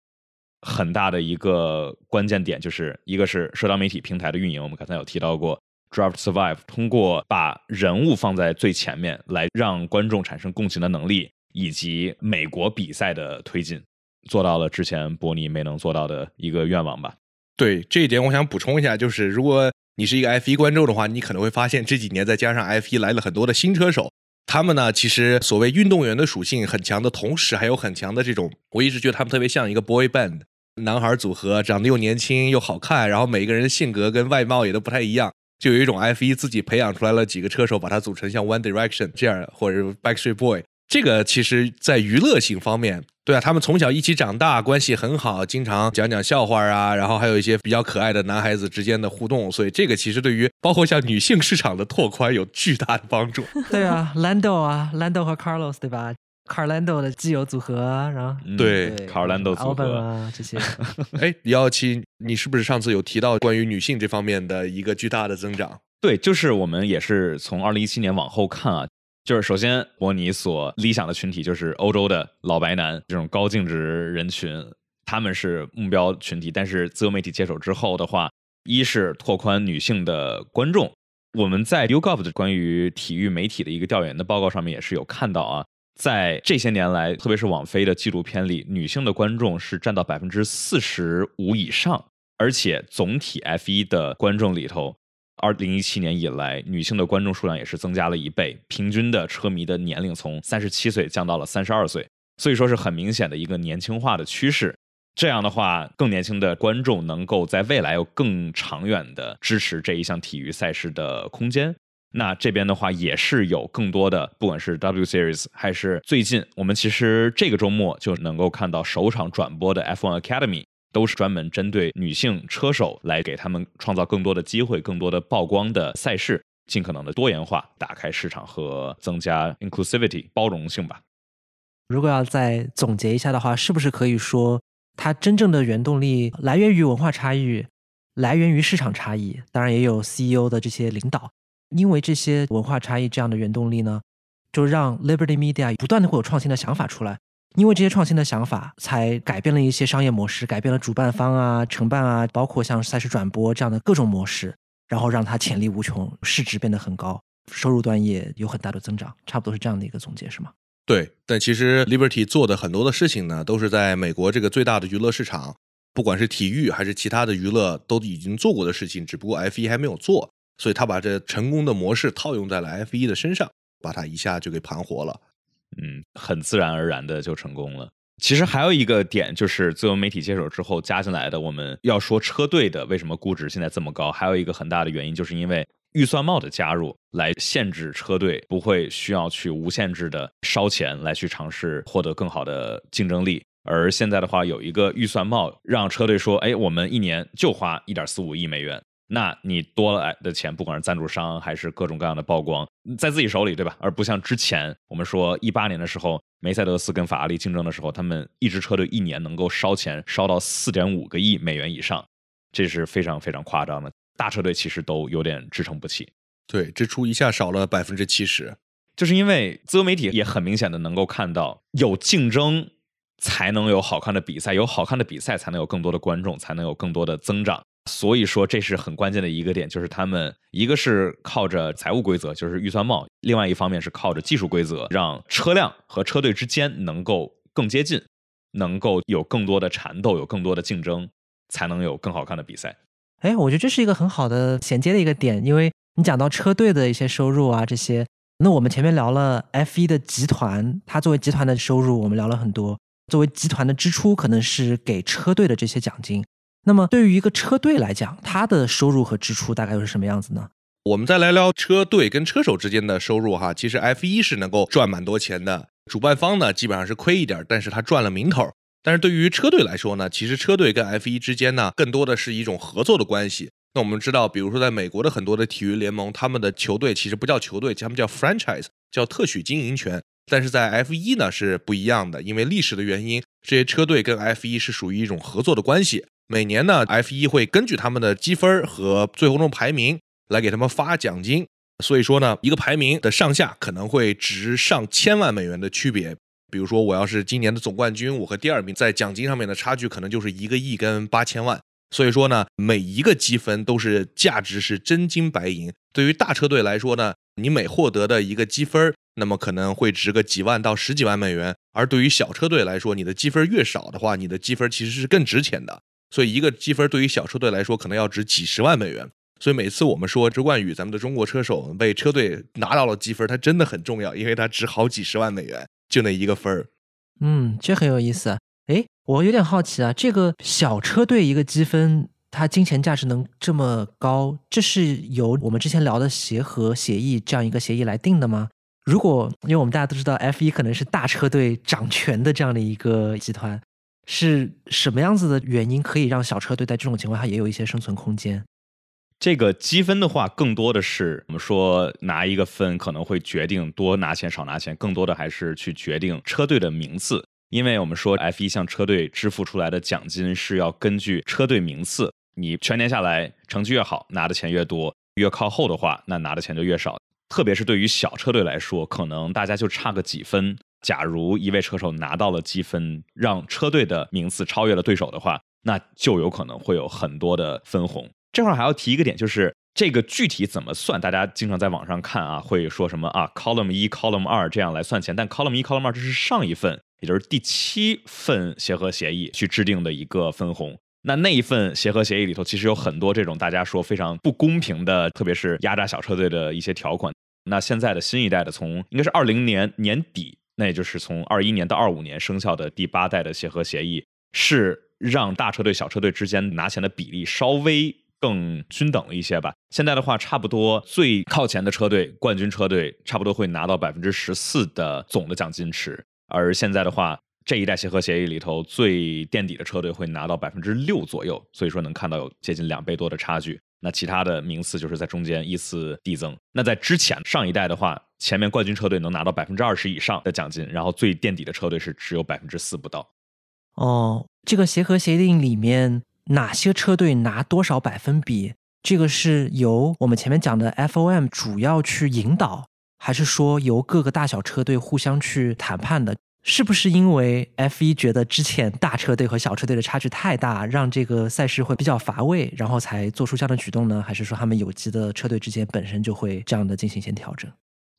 Speaker 4: 很大的一个关键点就是一个是社交媒体平台的运营，我们刚才有提到过，Drive Survive 通过把人物放在最前面，来让观众产生共情的能力，以及美国比赛的推进，做到了之前伯尼没能做到的一个愿望吧。
Speaker 3: 对这一点，我想补充一下，就是如果你是一个 F 一观众的话，你可能会发现这几年再加上 F 一来了很多的新车手。他们呢，其实所谓运动员的属性很强的同时，还有很强的这种，我一直觉得他们特别像一个 boy band 男孩组合，长得又年轻又好看，然后每一个人的性格跟外貌也都不太一样，就有一种 F 一自己培养出来了几个车手，把它组成像 One Direction 这样，或者是 Backstreet Boy。这个其实，在娱乐性方面，对啊，他们从小一起长大，关系很好，经常讲讲笑话啊，然后还有一些比较可爱的男孩子之间的互动，所以这个其实对于包括像女性市场的拓宽有巨大的帮助。[LAUGHS]
Speaker 2: 对啊，Lando 啊，Lando 和 Carlos 对吧？Carlando 的基友组合，然后
Speaker 3: 对
Speaker 4: ，Carlando 组合
Speaker 2: 啊这些。[LAUGHS]
Speaker 3: 哎，李耀七，你是不是上次有提到关于女性这方面的一个巨大的增长？
Speaker 4: 对，就是我们也是从二零一七年往后看啊。就是首先，伯尼所理想的群体就是欧洲的老白男这种高净值人群，他们是目标群体。但是自由媒体接手之后的话，一是拓宽女性的观众。我们在 YouGov 的关于体育媒体的一个调研的报告上面也是有看到啊，在这些年来，特别是网飞的纪录片里，女性的观众是占到百分之四十五以上，而且总体 F 一的观众里头。二零一七年以来，女性的观众数量也是增加了一倍，平均的车迷的年龄从三十七岁降到了三十二岁，所以说是很明显的一个年轻化的趋势。这样的话，更年轻的观众能够在未来有更长远的支持这一项体育赛事的空间。那这边的话，也是有更多的，不管是 W Series 还是最近，我们其实这个周末就能够看到首场转播的 F1 Academy。都是专门针对女性车手来给他们创造更多的机会、更多的曝光的赛事，尽可能的多元化，打开市场和增加 inclusivity 包容性吧。
Speaker 2: 如果要再总结一下的话，是不是可以说，它真正的原动力来源于文化差异，来源于市场差异？当然也有 CEO 的这些领导，因为这些文化差异这样的原动力呢，就让 Liberty Media 不断的会有创新的想法出来。因为这些创新的想法，才改变了一些商业模式，改变了主办方啊、承办啊，包括像赛事转播这样的各种模式，然后让它潜力无穷，市值变得很高，收入端也有很大的增长，差不多是这样的一个总结，是吗？
Speaker 3: 对，但其实 Liberty 做的很多的事情呢，都是在美国这个最大的娱乐市场，不管是体育还是其他的娱乐，都已经做过的事情，只不过 F 一还没有做，所以他把这成功的模式套用在了 F 一的身上，把它一下就给盘活了。
Speaker 4: 嗯，很自然而然的就成功了。其实还有一个点，就是自由媒体接手之后加进来的。我们要说车队的为什么估值现在这么高，还有一个很大的原因，就是因为预算帽的加入，来限制车队不会需要去无限制的烧钱来去尝试获得更好的竞争力。而现在的话，有一个预算帽，让车队说，哎，我们一年就花一点四五亿美元。那你多来的钱，不管是赞助商还是各种各样的曝光，在自己手里，对吧？而不像之前我们说一八年的时候，梅赛德斯跟法拉利竞争的时候，他们一支车队一年能够烧钱烧到四点五个亿美元以上，这是非常非常夸张的。大车队其实都有点支撑不起，
Speaker 3: 对，支出一下少了百分之七十，
Speaker 4: 就是因为自由媒体也很明显的能够看到，有竞争才能有好看的比赛，有好看的比赛才能有更多的观众，才能有更多的增长。所以说，这是很关键的一个点，就是他们一个是靠着财务规则，就是预算帽；另外一方面是靠着技术规则，让车辆和车队之间能够更接近，能够有更多的缠斗，有更多的竞争，才能有更好看的比赛。
Speaker 2: 哎，我觉得这是一个很好的衔接的一个点，因为你讲到车队的一些收入啊，这些，那我们前面聊了 F 一的集团，它作为集团的收入，我们聊了很多；作为集团的支出，可能是给车队的这些奖金。那么对于一个车队来讲，它的收入和支出大概又是什么样子呢？
Speaker 3: 我们再来聊车队跟车手之间的收入哈，其实 F 一是能够赚蛮多钱的。主办方呢基本上是亏一点，但是他赚了名头。但是对于车队来说呢，其实车队跟 F 一之间呢，更多的是一种合作的关系。那我们知道，比如说在美国的很多的体育联盟，他们的球队其实不叫球队，他们叫 franchise，叫特许经营权。但是在 F 一呢是不一样的，因为历史的原因，这些车队跟 F 一是属于一种合作的关系。每年呢，F 一会根据他们的积分和最后中排名来给他们发奖金。所以说呢，一个排名的上下可能会值上千万美元的区别。比如说，我要是今年的总冠军，我和第二名在奖金上面的差距可能就是一个亿跟八千万。所以说呢，每一个积分都是价值是真金白银。对于大车队来说呢，你每获得的一个积分，那么可能会值个几万到十几万美元；而对于小车队来说，你的积分越少的话，你的积分其实是更值钱的。所以一个积分对于小车队来说，可能要值几十万美元。所以每次我们说周冠宇，咱们的中国车手被车队拿到了积分，他真的很重要，因为他值好几十万美元。就那一个分儿，
Speaker 2: 嗯，这很有意思。哎，我有点好奇啊，这个小车队一个积分，它金钱价值能这么高，这是由我们之前聊的协和协议这样一个协议来定的吗？如果，因为我们大家都知道 F 一可能是大车队掌权的这样的一个集团，是什么样子的原因可以让小车队在这种情况下也有一些生存空间？
Speaker 4: 这个积分的话，更多的是我们说拿一个分可能会决定多拿钱少拿钱，更多的还是去决定车队的名次。因为我们说 F 一向车队支付出来的奖金是要根据车队名次，你全年下来成绩越好，拿的钱越多；越靠后的话，那拿的钱就越少。特别是对于小车队来说，可能大家就差个几分。假如一位车手拿到了积分，让车队的名次超越了对手的话，那就有可能会有很多的分红。这块还要提一个点，就是这个具体怎么算？大家经常在网上看啊，会说什么啊，column 一、column 二这样来算钱。但 column 一、column 二这是上一份，也就是第七份协和协议去制定的一个分红。那那一份协和协议里头，其实有很多这种大家说非常不公平的，特别是压榨小车队的一些条款。那现在的新一代的，从应该是二零年年底，那也就是从二一年到二五年生效的第八代的协和协议，是让大车队、小车队之间拿钱的比例稍微。更均等了一些吧。现在的话，差不多最靠前的车队，冠军车队，差不多会拿到百分之十四的总的奖金池。而现在的话，这一代协和协议里头最垫底的车队会拿到百分之六左右。所以说能看到有接近两倍多的差距。那其他的名次就是在中间依次递增。那在之前上一代的话，前面冠军车队能拿到百分之二十以上的奖金，然后最垫底的车队是只有百分之四不到。
Speaker 2: 哦，这个协和协定里面。哪些车队拿多少百分比？这个是由我们前面讲的 FOM 主要去引导，还是说由各个大小车队互相去谈判的？是不是因为 F1 觉得之前大车队和小车队的差距太大，让这个赛事会比较乏味，然后才做出这样的举动呢？还是说他们有机的车队之间本身就会这样的进行一些调整？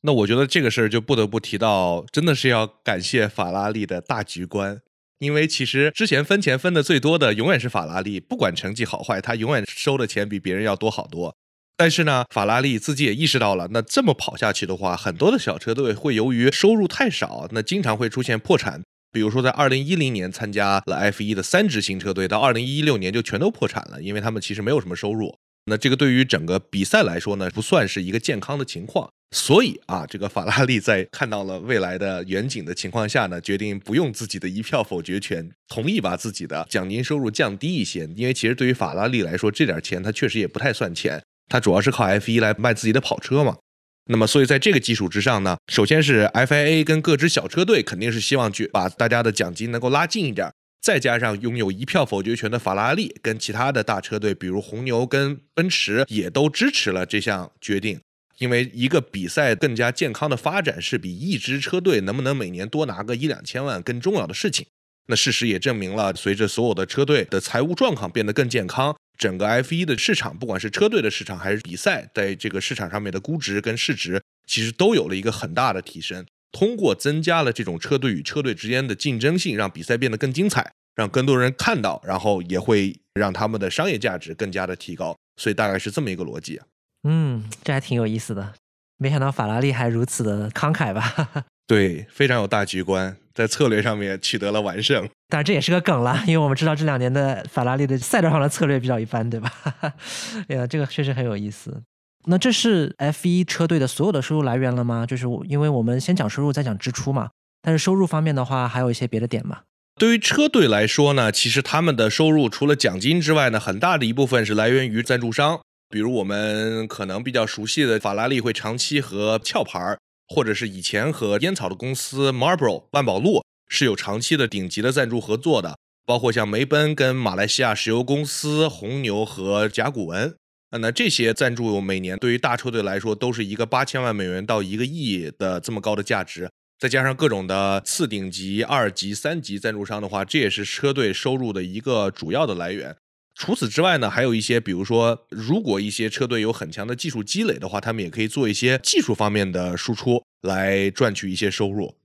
Speaker 3: 那我觉得这个事儿就不得不提到，真的是要感谢法拉利的大局观。因为其实之前分钱分的最多的永远是法拉利，不管成绩好坏，他永远收的钱比别人要多好多。但是呢，法拉利自己也意识到了，那这么跑下去的话，很多的小车队会由于收入太少，那经常会出现破产。比如说在二零一零年参加了 F 一的三支新车队，到二零一六年就全都破产了，因为他们其实没有什么收入。那这个对于整个比赛来说呢，不算是一个健康的情况。所以啊，这个法拉利在看到了未来的远景的情况下呢，决定不用自己的一票否决权，同意把自己的奖金收入降低一些。因为其实对于法拉利来说，这点钱它确实也不太算钱，它主要是靠 F 一来卖自己的跑车嘛。那么，所以在这个基础之上呢，首先是 FIA 跟各支小车队肯定是希望去把大家的奖金能够拉近一点，再加上拥有一票否决权的法拉利跟其他的大车队，比如红牛跟奔驰，也都支持了这项决定。因为一个比赛更加健康的发展是比一支车队能不能每年多拿个一两千万更重要的事情。那事实也证明了，随着所有的车队的财务状况变得更健康，整个 F1 的市场，不管是车队的市场还是比赛，在这个市场上面的估值跟市值，其实都有了一个很大的提升。通过增加了这种车队与车队之间的竞争性，让比赛变得更精彩，让更多人看到，然后也会让他们的商业价值更加的提高。所以大概是这么一个逻辑。
Speaker 2: 嗯，这还挺有意思的，没想到法拉利还如此的慷慨吧？[LAUGHS]
Speaker 3: 对，非常有大局观，在策略上面取得了完胜。
Speaker 2: 当然这也是个梗了，因为我们知道这两年的法拉利的赛道上的策略比较一般，对吧？[LAUGHS] 哎呀，这个确实很有意思。那这是 F 一车队的所有的收入来源了吗？就是因为我们先讲收入，再讲支出嘛。但是收入方面的话，还有一些别的点嘛。
Speaker 3: 对于车队来说呢，其实他们的收入除了奖金之外呢，很大的一部分是来源于赞助商。比如我们可能比较熟悉的法拉利会长期和壳牌，或者是以前和烟草的公司 Marlboro 万宝路是有长期的顶级的赞助合作的。包括像梅奔跟马来西亚石油公司、红牛和甲骨文。那这些赞助每年对于大车队来说都是一个八千万美元到一个亿的这么高的价值。再加上各种的次顶级、二级、三级赞助商的话，这也是车队收入的一个主要的来源。除此之外呢，还有一些，比如说，如果一些车队有很强的技术积累的话，他们也可以做一些技术方面的输出来赚取一些收入。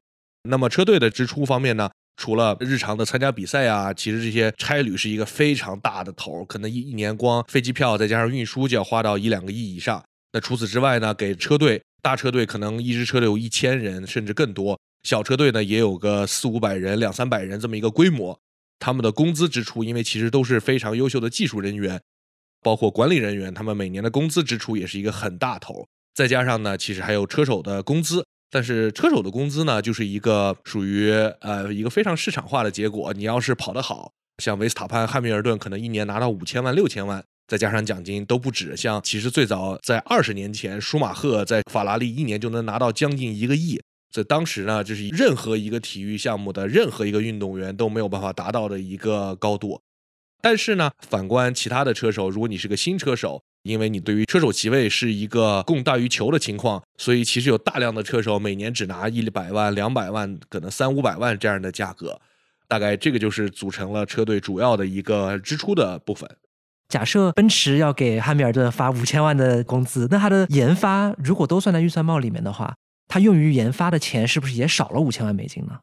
Speaker 3: 那么车队的支出方面呢，除了日常的参加比赛啊，其实这些差旅是一个非常大的头，可能一一年光飞机票再加上运输就要花到一两个亿以上。那除此之外呢，给车队。大车队可能一支车队有一千人甚至更多，小车队呢也有个四五百人、两三百人这么一个规模。他们的工资支出，因为其实都是非常优秀的技术人员，包括管理人员，他们每年的工资支出也是一个很大头。再加上呢，其实还有车手的工资，但是车手的工资呢，就是一个属于呃一个非常市场化的结果。你要是跑得好，像维斯塔潘、汉密尔顿，可能一年拿到五千万、六千万。再加上奖金都不止，像其实最早在二十年前，舒马赫在法拉利一年就能拿到将近一个亿，在当时呢，就是任何一个体育项目的任何一个运动员都没有办法达到的一个高度。但是呢，反观其他的车手，如果你是个新车手，因为你对于车手席位是一个供大于求的情况，所以其实有大量的车手每年只拿一百万、两百万，可能三五百万这样的价格，大概这个就是组成了车队主要的一个支出的部分。
Speaker 2: 假设奔驰要给汉密尔顿发五千万的工资，那他的研发如果都算在预算帽里面的话，他用于研发的钱是不是也少了五千万美金呢？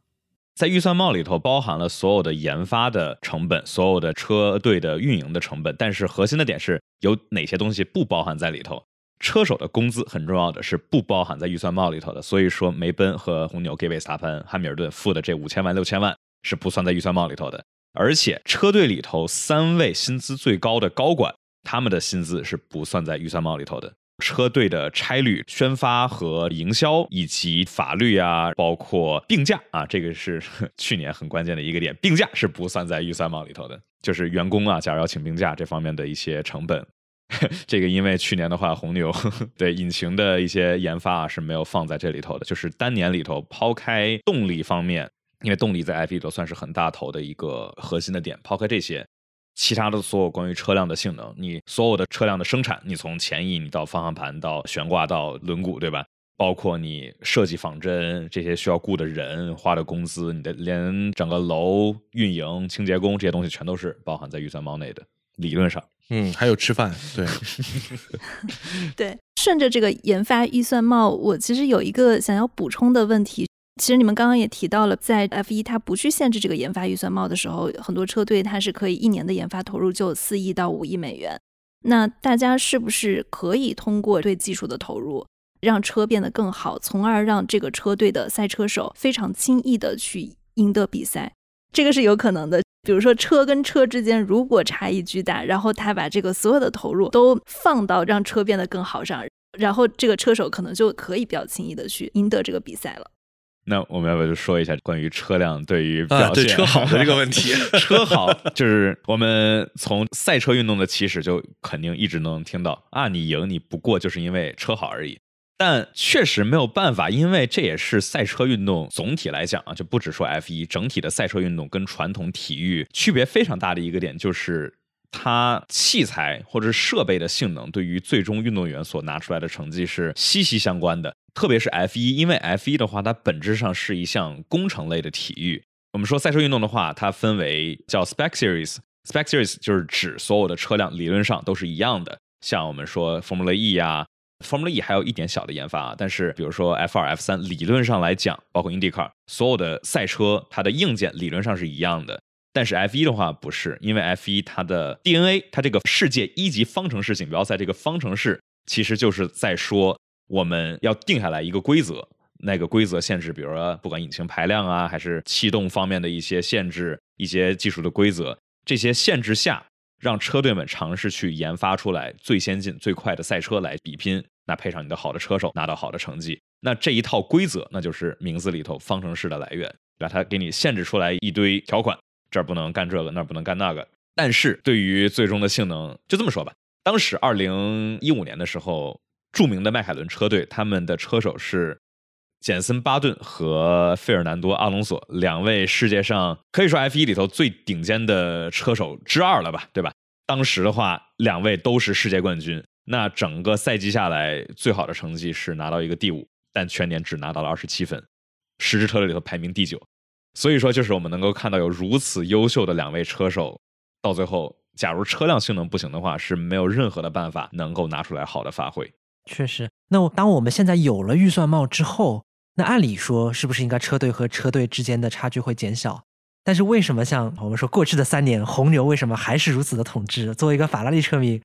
Speaker 4: 在预算帽里头包含了所有的研发的成本，所有的车队的运营的成本，但是核心的点是有哪些东西不包含在里头？车手的工资很重要的是不包含在预算帽里头的，所以说梅奔和红牛给维斯塔潘、汉密尔顿付的这五千万、六千万是不算在预算帽里头的。而且车队里头三位薪资最高的高管，他们的薪资是不算在预算帽里头的。车队的差旅、宣发和营销，以及法律啊，包括病假啊，这个是去年很关键的一个点。病假是不算在预算帽里头的，就是员工啊，假如要请病假这方面的一些成本。[LAUGHS] 这个因为去年的话，红牛对引擎的一些研发啊是没有放在这里头的，就是单年里头抛开动力方面。因为动力在 F 一都算是很大头的一个核心的点，抛开这些，其他的所有关于车辆的性能，你所有的车辆的生产，你从前翼，你到方向盘，到悬挂，到轮毂，对吧？包括你设计仿真这些需要雇的人花的工资，你的连整个楼运营、清洁工这些东西全都是包含在预算帽内的。理论上，
Speaker 3: 嗯，还有吃饭，对，[LAUGHS]
Speaker 1: 对。顺着这个研发预算帽，我其实有一个想要补充的问题。其实你们刚刚也提到了，在 F 一它不去限制这个研发预算帽的时候，很多车队它是可以一年的研发投入就四亿到五亿美元。那大家是不是可以通过对技术的投入，让车变得更好，从而让这个车队的赛车手非常轻易的去赢得比赛？这个是有可能的。比如说车跟车之间如果差异巨大，然后他把这个所有的投入都放到让车变得更好上，然后这个车手可能就可以比较轻易的去赢得这个比赛了。
Speaker 4: 那我们要不要就说一下关于车辆对于表
Speaker 3: 现车好的这个问题？[LAUGHS]
Speaker 4: 车好就是我们从赛车运动的起始就肯定一直能听到啊，你赢你不过就是因为车好而已。但确实没有办法，因为这也是赛车运动总体来讲啊，就不只说 F 一，整体的赛车运动跟传统体育区别非常大的一个点就是。它器材或者设备的性能对于最终运动员所拿出来的成绩是息息相关的，特别是 F 一，因为 F 一的话，它本质上是一项工程类的体育。我们说赛车运动的话，它分为叫 Spec Series，Spec Series 就是指所有的车辆理论上都是一样的，像我们说 Formula E 呀，Formula E 还有一点小的研发啊，但是比如说 F 二、F 三，理论上来讲，包括 IndyCar，所有的赛车它的硬件理论上是一样的。但是 F 一的话不是，因为 F 一它的 DNA，它这个世界一级方程式锦标赛这个方程式，其实就是在说我们要定下来一个规则，那个规则限制，比如说不管引擎排量啊，还是气动方面的一些限制，一些技术的规则，这些限制下，让车队们尝试去研发出来最先进、最快的赛车来比拼，那配上你的好的车手，拿到好的成绩。那这一套规则，那就是名字里头方程式的来源，把它给你限制出来一堆条款，这儿不能干这个，那儿不能干那个。但是对于最终的性能，就这么说吧。当时二零一五年的时候，著名的迈凯伦车队，他们的车手是简森巴顿和费尔南多阿隆索两位世界上可以说 F 一里头最顶尖的车手之二了吧，对吧？当时的话，两位都是世界冠军。那整个赛季下来，最好的成绩是拿到一个第五，但全年只拿到了二十七分，十支车队里头排名第九。所以说，就是我们能够看到有如此优秀的两位车手。到最后，假如车辆性能不行的话，是没有任何的办法能够拿出来好的发挥。
Speaker 2: 确实，那当我们现在有了预算帽之后，那按理说是不是应该车队和车队之间的差距会减小？但是为什么像我们说过去的三年，红牛为什么还是如此的统治？作为一个法拉利车迷，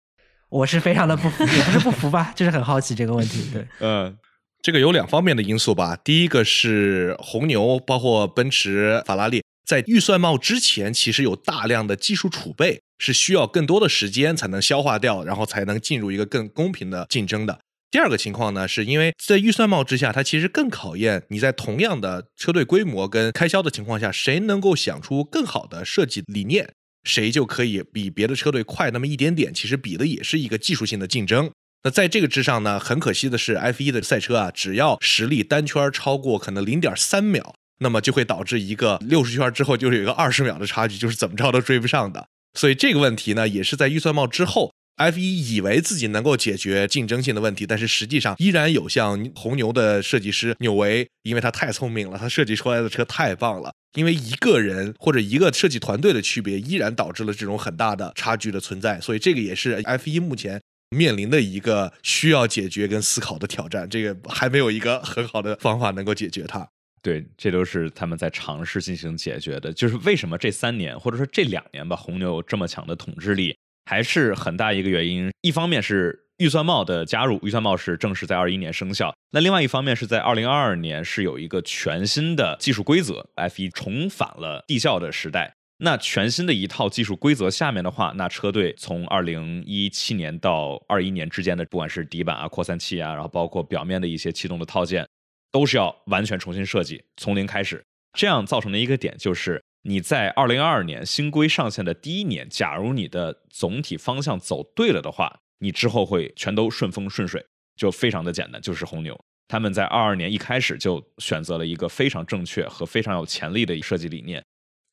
Speaker 2: 我是非常的不服，也不是不服吧，就是很好奇这个问题。对，
Speaker 3: 嗯，这个有两方面的因素吧。第一个是红牛，包括奔驰、法拉利。在预算帽之前，其实有大量的技术储备，是需要更多的时间才能消化掉，然后才能进入一个更公平的竞争的。第二个情况呢，是因为在预算帽之下，它其实更考验你在同样的车队规模跟开销的情况下，谁能够想出更好的设计理念，谁就可以比别的车队快那么一点点。其实比的也是一个技术性的竞争。那在这个之上呢，很可惜的是，F1 的赛车啊，只要实力单圈超过可能零点三秒。那么就会导致一个六十圈之后就是有一个二十秒的差距，就是怎么着都追不上的。所以这个问题呢，也是在预算帽之后，F 一以为自己能够解决竞争性的问题，但是实际上依然有像红牛的设计师纽维，因为他太聪明了，他设计出来的车太棒了。因为一个人或者一个设计团队的区别，依然导致了这种很大的差距的存在。所以这个也是 F 一目前面临的一个需要解决跟思考的挑战。这个还没有一个很好的方法能够解决它。
Speaker 4: 对，这都是他们在尝试进行解决的。就是为什么这三年或者说这两年吧，红牛有这么强的统治力，还是很大一个原因。一方面是预算帽的加入，预算帽是正式在二一年生效。那另外一方面是在二零二二年是有一个全新的技术规则，F 一重返了地效的时代。那全新的一套技术规则下面的话，那车队从二零一七年到二一年之间的，不管是底板啊、扩散器啊，然后包括表面的一些气动的套件。都是要完全重新设计，从零开始。这样造成的一个点就是，你在二零二二年新规上线的第一年，假如你的总体方向走对了的话，你之后会全都顺风顺水，就非常的简单。就是红牛他们在二二年一开始就选择了一个非常正确和非常有潜力的设计理念。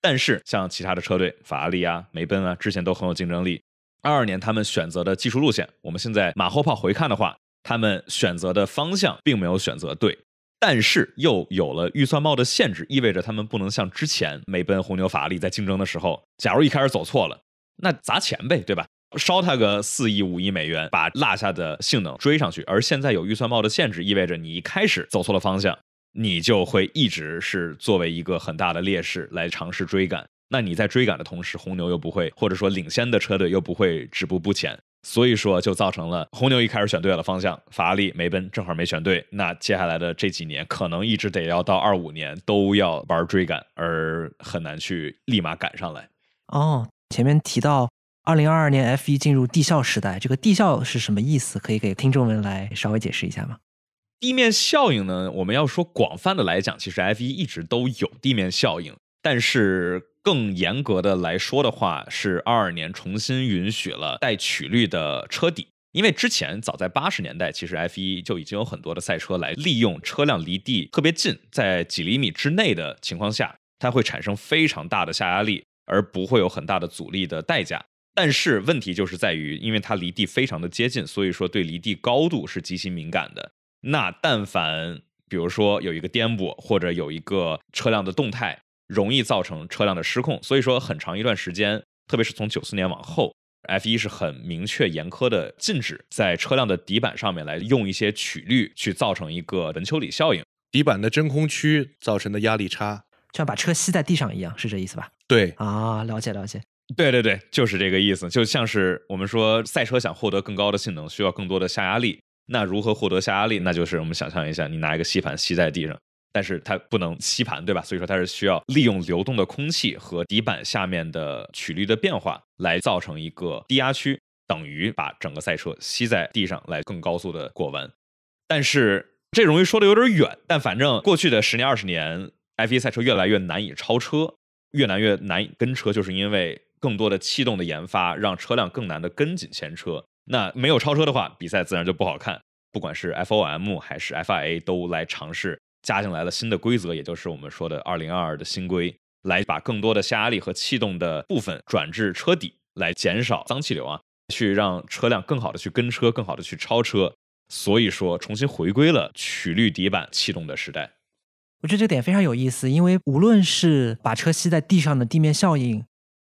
Speaker 4: 但是像其他的车队，法拉利啊、梅奔啊，之前都很有竞争力。二二年他们选择的技术路线，我们现在马后炮回看的话，他们选择的方向并没有选择对。但是又有了预算帽的限制，意味着他们不能像之前梅奔、红牛、法拉利在竞争的时候，假如一开始走错了，那砸钱呗，对吧？烧他个四亿、五亿美元，把落下的性能追上去。而现在有预算帽的限制，意味着你一开始走错了方向，你就会一直是作为一个很大的劣势来尝试追赶。那你在追赶的同时，红牛又不会，或者说领先的车队又不会止步不前。所以说，就造成了红牛一开始选对了方向，法拉利、梅奔正好没选对。那接下来的这几年，可能一直得要到二五年都要玩追赶，而很难去立马赶上来。
Speaker 2: 哦，前面提到二零二二年 F 一进入地效时代，这个地效是什么意思？可以给听众们来稍微解释一下吗？
Speaker 4: 地面效应呢？我们要说广泛的来讲，其实 F 一一直都有地面效应，但是。更严格的来说的话，是二二年重新允许了带曲率的车底，因为之前早在八十年代，其实 F 一就已经有很多的赛车来利用车辆离地特别近，在几厘米之内的情况下，它会产生非常大的下压力，而不会有很大的阻力的代价。但是问题就是在于，因为它离地非常的接近，所以说对离地高度是极其敏感的。那但凡比如说有一个颠簸，或者有一个车辆的动态。容易造成车辆的失控，所以说很长一段时间，特别是从九四年往后，F 一是很明确严苛的禁止在车辆的底板上面来用一些曲率去造成一个文丘里效应，
Speaker 3: 底板的真空区造成的压力差，就
Speaker 2: 像把车吸在地上一样，是这意思吧？
Speaker 3: 对。
Speaker 2: 啊，了解了解，
Speaker 4: 对对对，就是这个意思，就像是我们说赛车想获得更高的性能，需要更多的下压力，那如何获得下压力？那就是我们想象一下，你拿一个吸盘吸在地上。但是它不能吸盘，对吧？所以说它是需要利用流动的空气和底板下面的曲率的变化来造成一个低压区，等于把整个赛车吸在地上来更高速的过弯。但是这容易说的有点远，但反正过去的十年二十年，F1 赛车越来越难以超车，越来越难以跟车，就是因为更多的气动的研发，让车辆更难的跟紧前车。那没有超车的话，比赛自然就不好看。不管是 FOM 还是 FIA 都来尝试加进来了新的规则，也就是我们说的2022的新规，来把更多的下压力和气动的部分转至车底，来减少脏气流啊，去让车辆更好的去跟车，更好的去超车。所以说，重新回归了曲率底板气动的时代。
Speaker 2: 我觉得这点非常有意思，因为无论是把车吸在地上的地面效应，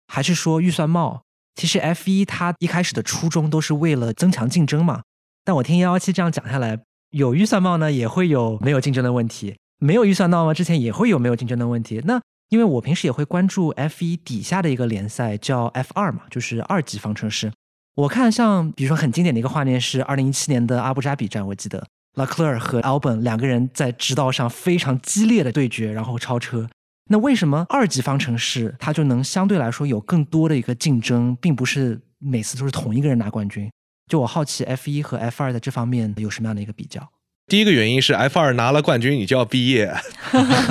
Speaker 2: 还是说预算帽，其实 F 一它一开始的初衷都是为了增强竞争嘛。但我听幺幺七这样讲下来，有预算帽呢，也会有没有竞争的问题；没有预算帽呢，之前也会有没有竞争的问题。那因为我平时也会关注 F 一底下的一个联赛，叫 F 二嘛，就是二级方程式。我看像比如说很经典的一个画面是二零一七年的阿布扎比站，我记得拉克尔和 Albon 两个人在直道上非常激烈的对决，然后超车。那为什么二级方程式它就能相对来说有更多的一个竞争，并不是每次都是同一个人拿冠军？就我好奇，F 一和 F 二在这方面有什么样的一个比较？
Speaker 3: 第一个原因是 F 二拿了冠军，你就要毕业，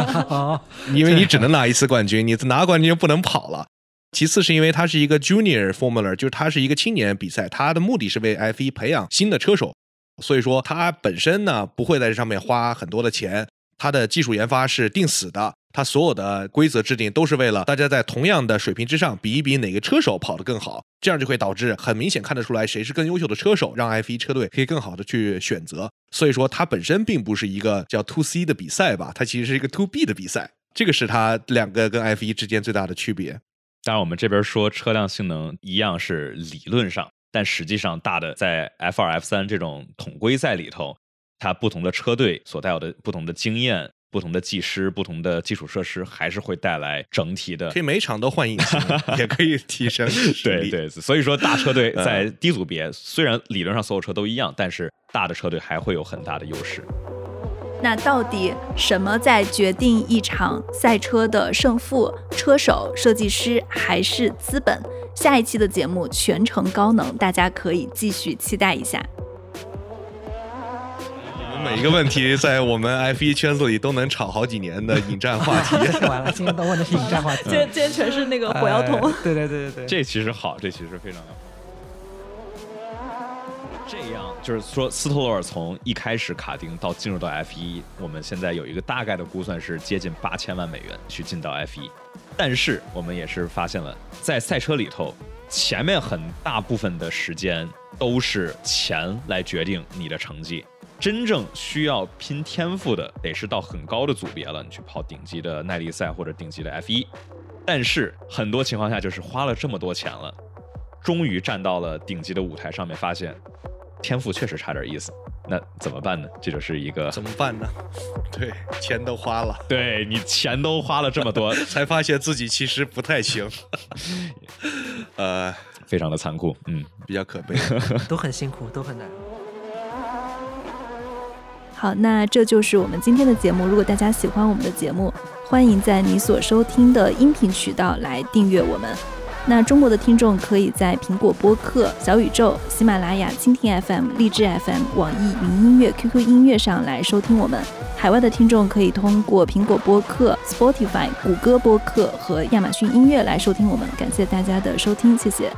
Speaker 3: [LAUGHS] 因为你只能拿一次冠军，你拿冠军就不能跑了。其次是因为它是一个 Junior Formula，就是它是一个青年比赛，它的目的是为 F 一培养新的车手，所以说它本身呢不会在这上面花很多的钱，它的技术研发是定死的。它所有的规则制定都是为了大家在同样的水平之上比一比哪个车手跑得更好，这样就会导致很明显看得出来谁是更优秀的车手，让 F1 车队可以更好的去选择。所以说它本身并不是一个叫 To C 的比赛吧，它其实是一个 To B 的比赛，这个是它两个跟 F1 之间最大的区别。
Speaker 4: 当然，我们这边说车辆性能一样是理论上，但实际上大的在 F2、F3 这种统规赛里头，它不同的车队所带有的不同的经验。不同的技师、不同的基础设施，还是会带来整体的。
Speaker 3: 可以每场都换引擎，也可以提升 [LAUGHS]
Speaker 4: 对对，所以说大车队在低组别，虽然理论上所有车都一样，但是大的车队还会有很大的优势。
Speaker 1: 那到底什么在决定一场赛车的胜负？车手、设计师还是资本？下一期的节目全程高能，大家可以继续期待一下。
Speaker 3: 每一个问题在我们 F 一圈子里都能吵好几年的引战话题。[LAUGHS]
Speaker 2: 完了，今天都问的是引战话题。
Speaker 1: 今天今天全是那个火药桶。
Speaker 2: 对对对对对，
Speaker 4: 这其实好，这其实非常好。这样就是说，斯托洛尔从一开始卡丁到进入到 F 一，我们现在有一个大概的估算是接近八千万美元去进到 F 一。但是我们也是发现了，在赛车里头，前面很大部分的时间都是钱来决定你的成绩。真正需要拼天赋的，得是到很高的组别了，你去跑顶级的耐力赛或者顶级的 F 一。但是很多情况下，就是花了这么多钱了，终于站到了顶级的舞台上面，发现天赋确实差点意思。那怎么办呢？这就是一个
Speaker 3: 怎么办呢？[LAUGHS] 对，钱都花了，
Speaker 4: 对你钱都花了这么多，[LAUGHS]
Speaker 3: 才发现自己其实不太行。[LAUGHS] 呃，
Speaker 4: 非常的残酷，嗯，
Speaker 3: 比较可悲，
Speaker 2: 都很辛苦，都很难。
Speaker 1: 好，那这就是我们今天的节目。如果大家喜欢我们的节目，欢迎在你所收听的音频渠道来订阅我们。那中国的听众可以在苹果播客、小宇宙、喜马拉雅、蜻蜓 FM、荔枝 FM、网易云音乐、QQ 音乐上来收听我们。海外的听众可以通过苹果播客、Spotify、谷歌播客和亚马逊音乐来收听我们。感谢大家的收听，谢谢。